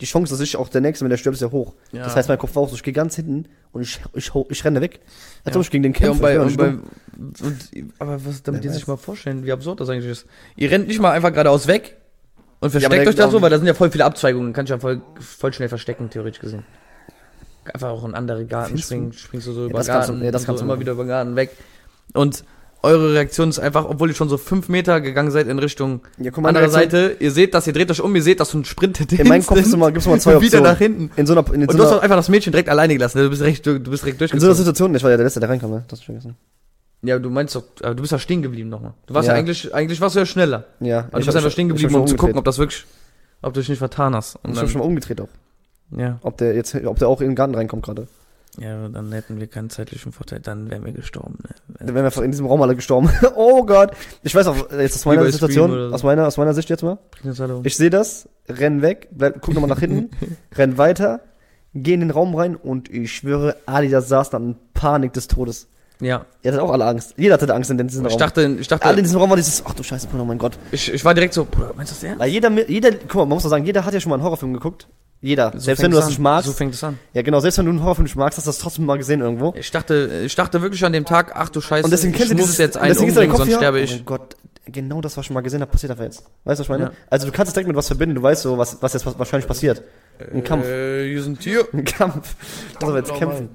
Die Chance, dass ich auch der Nächste, wenn der stirbt, ist ja hoch. Ja. Das heißt, mein Kopf war auch so, ich gehe ganz hinten und ich, ich, ich, renne weg. Als Ja. ob ich gegen den Ja, kämpfe. und bei, und bei, und, aber was, damit die sich mal vorstellen, wie absurd das eigentlich ist. Ihr rennt nicht mal einfach geradeaus weg und versteckt euch da so, aber- weil da sind ja voll viele Abzweigungen. Kann ich ja voll, voll schnell verstecken, theoretisch gesehen. Einfach auch in andere Garten springen, springst du so über das kannst Garten, du- ja, das so kannst du immer wieder über Garten weg. Und eure Reaktion ist einfach, obwohl ihr schon so fünf Meter gegangen seid in Richtung Ja, guck mal, andere Seite, ihr seht das, ihr dreht euch um, ihr seht das und sprintet In meinem Kopf immer, gibt's immer zwei und wieder Optionen. nach hinten. In so einer, in, Und so du hast auch einfach das Mädchen direkt alleine gelassen. Du bist recht, du, du bist direkt in so einer durchgezogen. Situation, ich war ja der Letzte, der reinkam, ne? Das hab ich vergessen. Ja, du meinst doch, aber du bist ja stehen geblieben nochmal. Du warst ja, Ja. eigentlich, eigentlich warst du ja schneller. Ja. Aber du bist einfach stehen geblieben, um zu gucken, ob das wirklich, ob du dich nicht vertan hast. Und Ich hab schon mal umgedreht auch. ja. Ob der jetzt, ob der auch in den Garten reinkommt gerade. Ja, dann hätten wir keinen zeitlichen Vorteil, dann wären wir gestorben. Ne? Dann wären wir in diesem Raum alle gestorben. oh Gott. Ich weiß auch, jetzt aus meiner Situation, so. aus meiner, aus meiner Sicht jetzt mal. Ich sehe das, renn weg, bleib, guck nochmal nach hinten, renn weiter, geh in den Raum rein und ich schwöre, Adidas saß dann in Panik des Todes. ja, Ihr hattet auch alle Angst. Jeder hatte Angst in diesem ich Raum. dachte, ich dachte, alle in diesem Raum war dieses, ach du Scheiße, Bruder, mein Gott. ich, ich war direkt so, Bruder, meinst du das ernst? Weil jeder, jeder, guck mal, man muss doch sagen, jeder hat ja schon mal einen Horrorfilm geguckt. Jeder. So selbst wenn du das an. nicht magst. So fängt es an. ja, genau, selbst wenn du einen Horrorfilm nicht magst, hast du das trotzdem mal gesehen irgendwo. Ich dachte, ich dachte wirklich an dem Tag, ach du Scheiße, Und deswegen ich du muss dieses, jetzt einen ist umbringen, sonst ja, sterbe Oh ich. mein Gott, genau das, was ich schon mal gesehen habe, passiert einfach jetzt. Weißt du, was ich meine? Ja. Also du kannst es direkt mit was verbinden, du weißt so, was, was jetzt wahrscheinlich passiert. Ein Kampf. Äh, hier sind Tier. Ein Kampf. Lass aber jetzt kämpfen.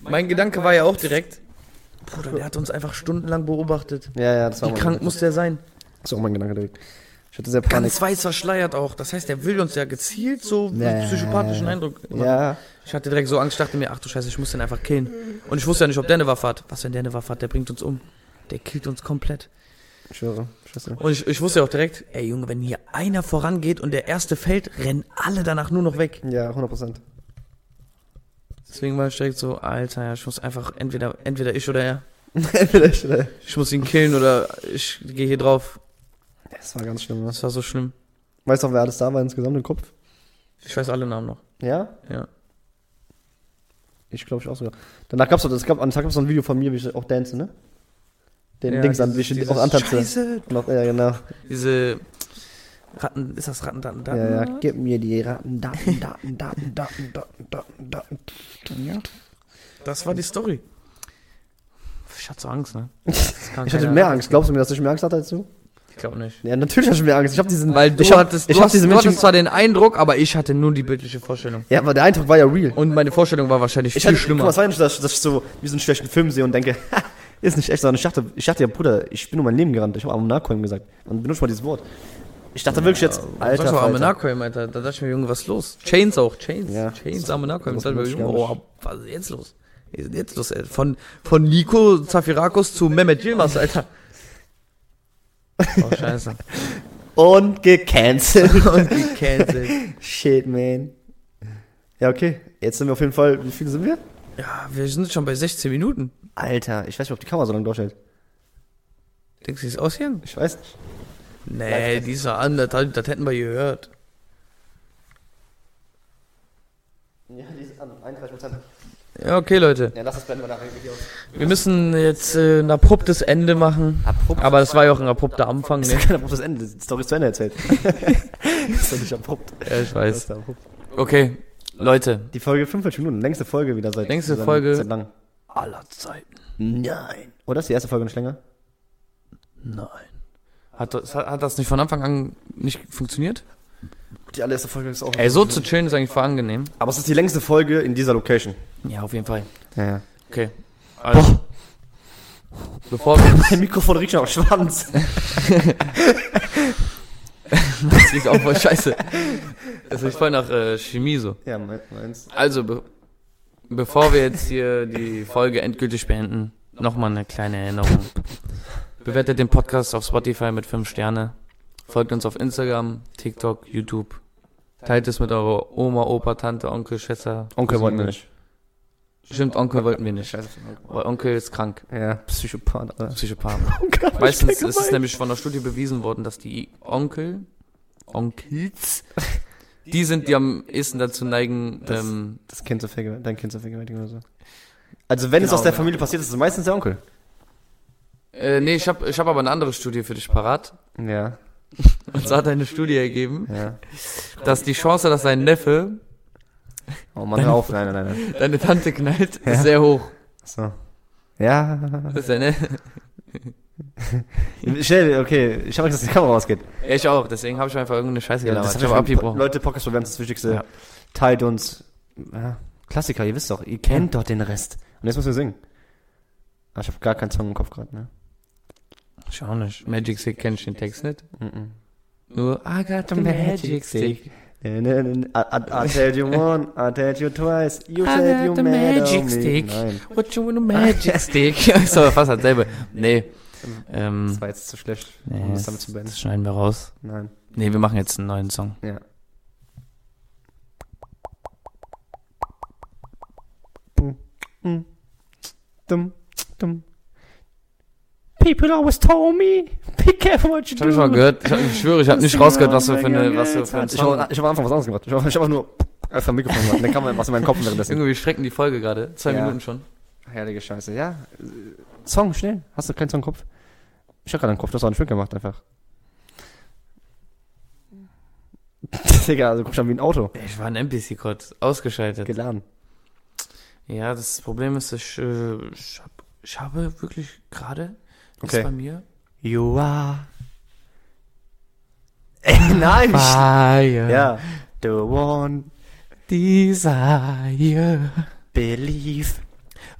Mein Gedanke war ja auch direkt, Bruder, der hat uns einfach stundenlang beobachtet. Ja, ja, das war Wie mein krank muss der sein? Das war auch mein Gedanke direkt. Ich hatte sehr Panik. Ganz weiß verschleiert auch. Das heißt, der will uns ja gezielt so Ja, einen psychopathischen Eindruck machen. Ja. Ich hatte direkt so Angst, dachte mir, ach du Scheiße, ich muss den einfach killen. Und ich wusste ja nicht, ob der eine Waffe hat. Was, wenn der eine Waffe hat? Der bringt uns um. Der killt uns komplett. Ich schwöre. Ich Scheiße. Und ich, ich wusste ja auch direkt, ey Junge, wenn hier einer vorangeht und der erste fällt, rennen alle danach nur noch weg. Ja, 100 Prozent. Deswegen war ich direkt so, Alter, ich muss einfach entweder, entweder ich oder er. Entweder ich oder- Ich muss ihn killen oder ich gehe hier drauf. Das war ganz schlimm, ne? Das war so schlimm. Weißt du noch, wer alles da war insgesamt im Kopf? Ich weiß alle Namen noch. Ja? Ja. Ich glaube ich auch sogar. Danach gab's doch, das gab, an Tag gab's noch ein Video von mir, wie ich auch dance, ne? Den ja, Dings an, wie ich auch antanze. Scheiße. Noch, ja, genau. Diese Ratten, ist das Ratten, Daten, Daten? Ja, ja, gib mir die Raten, Daten, Daten, Daten, Daten, Daten, Daten, Daten. Ja. Das war die Story. Ich hatte so Angst, ne? Ich hatte mehr Angst. Glaubst du mir, dass ich mehr Angst hatte als du? Ich glaube nicht. Ja, natürlich hatte ich mehr Angst. Ich habe diesen. Weil du ich hab, hattest, ich du, hab diese du Menschen. hattest zwar den Eindruck, aber ich hatte nur die bildliche Vorstellung. Ja, aber der Eindruck war ja real. Und meine Vorstellung war wahrscheinlich Ich viel hatte, guck mal, schlimmer. es war ja nicht, dass, dass ich so wie so einen schlechten Film sehe und denke, ist nicht echt, sondern ich dachte, ich dachte ja, Bruder, ich bin um mein Leben gerannt. Ich habe Ammonakoin gesagt. Und benutze mal dieses Wort. Ich dachte wirklich jetzt, Alter, das war Falter. Amonakoim, Alter. Da dachte ich mir, Junge, was ist los? Chains auch, Chains. Ja. Chains, Da dachte ich mir, Junge, gar oh, was ist jetzt los? Was ist jetzt los, ey? Von, von Nico Zafirakos zu Mehmet Yilmaz, Alter. Oh, scheiße. Und gecancelt. Und gecancelt. Shit, man. Ja, okay. Jetzt sind wir auf jeden Fall, wie viele sind wir? Ja, wir sind schon bei 16 Minuten. Alter, ich weiß nicht, ob die Kamera so lange durchhält. Denkst du, die ist aus hier? Ich weiß nicht. Nee, die ist ja an, das, das hätten wir gehört. Ja, die ist an, 31 Prozent. Ja, okay, Leute. Ja, lass das blenden wir nachher Video. Wir müssen jetzt äh, ein abruptes Ende machen. Abrupt. Aber das war ja auch ein abrupter Anfang, ist ne? ja kein abruptes Ende. Die Story ist zu Ende erzählt. ist doch nicht abrupt. Ja, ich Das weiß. ist. Okay, Leute. Die Folge 45 Minuten, längste Folge wieder seit Längste seit, Folge. seit lang. Aller Zeiten. Nein. Oder ist die erste Folge nicht länger? Nein. Hat das, hat das nicht von Anfang an nicht funktioniert? Die allererste Folge ist auch. Ey, so zu chillen ist eigentlich voll angenehm. Aber es ist die längste Folge in dieser Location. Ja, auf jeden Fall. Ja, ja. Okay. Also, bevor wir Mein Mikrofon riecht schon auf Schwanz. das riecht auch voll scheiße. Das riecht voll nach äh, Chemie so. ja, mein- meins. Also, be bevor wir jetzt hier die Folge endgültig beenden, nochmal eine kleine Erinnerung. Bewertet den Podcast auf Spotify mit 5 Sterne. Folgt uns auf Instagram, TikTok, YouTube. Teilt es mit eurer Oma, Opa, Tante, Onkel, Schwester. Onkel wollten wir nicht. Stimmt, Onkel wollten wir nicht. Weil Onkel ist krank. Ja, Psychopath, Alter. Psychopath. Ich Meistens ist es nämlich von der Studie bewiesen worden, dass die Onkel, Onkels, die sind, die am ehesten dazu neigen, Das- ähm, Das Kind zu vergewaltigen, dein Kind zu vergewaltigen oder so. Also wenn es Genau, aus der. Familie passiert, ist es meistens der Onkel. äh, nee, ich habe ich hab aber eine andere Studie für dich parat. Ja, Und so hat eine Studie ergeben, ja. dass die Chance, dass dein Neffe Oh Mann, hör auf. Nein, nein, nein. deine Tante knallt, Ja. ist sehr hoch. So. Ja. Das ist ja, ne? Schnell, okay. Ich habe Angst, dass die Kamera ausgeht. Ja, ich auch, deswegen habe ich einfach irgendeine Scheiße Ja, gelabert. das ich habe abgebrochen. Leute, Podcast bewerben ist das Wichtigste. Ja. Teilt uns. Ja, Klassiker, ihr wisst doch. Ihr kennt doch den Rest. Und jetzt müssen wir singen. Ah, ich habe gar keinen Song im Kopf gerade, ne? Ich auch nicht. Magic Stick kenn ich den Text nicht. Mhm. Nur, I got the Magic Stick. I, I, I tell you one, I tell you twice. You I said got you the mad magic stick. Nein, What you want a Magic Stick? aber fast dasselbe. Nee. Ähm, das war jetzt zu schlecht, nee, um das das, damit zu beenden. das schneiden wir raus. Nein. Nee, wir machen jetzt einen neuen Song. Ja. Mm, dum, dum. People always told me, be careful what you Ich habe nicht mal gehört. Ich, hab, ich schwöre, ich habe nicht rausgehört, was du für eine, was du für ein Ich habe ich hab am Anfang was anderes gemacht. Ich habe ich hab nur einfach ein Mikrofon gemacht. Dann kam was in meinen Kopf währenddessen. Irgendwie wir strecken die Folge gerade. Zwei Ja. Minuten schon. Herrliche Scheiße. Ja. Song, schnell. Hast du keinen Song im Kopf? Ich hab gerade einen Kopf. Du hast auch einen Film gemacht einfach. Digga, also guck schon wie ein Auto. Ich war ein NPC-Code. Ausgeschaltet. Geladen. Ja, das Problem ist, ich, äh, ich, hab, ich habe wirklich gerade Okay. ist bei mir You are. Ey, nein. Fire, Ja. The one desire, believe.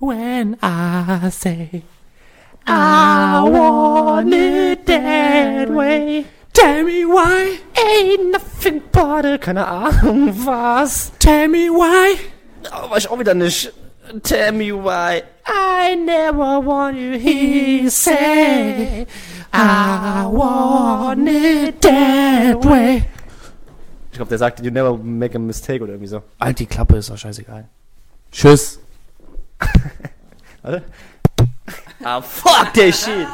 when I say I want it that way. Tell me why, Ain't nothing but a, keine Ahnung was. tell me why. Oh, war ich auch wieder nicht. Tell me why. I never want you, he say. I want it that way. Ich glaube, der sagt, you never make a mistake oder irgendwie so. Halt die Klappe, ist doch scheißegal. Tschüss. Warte. Ah, fuck der Shit.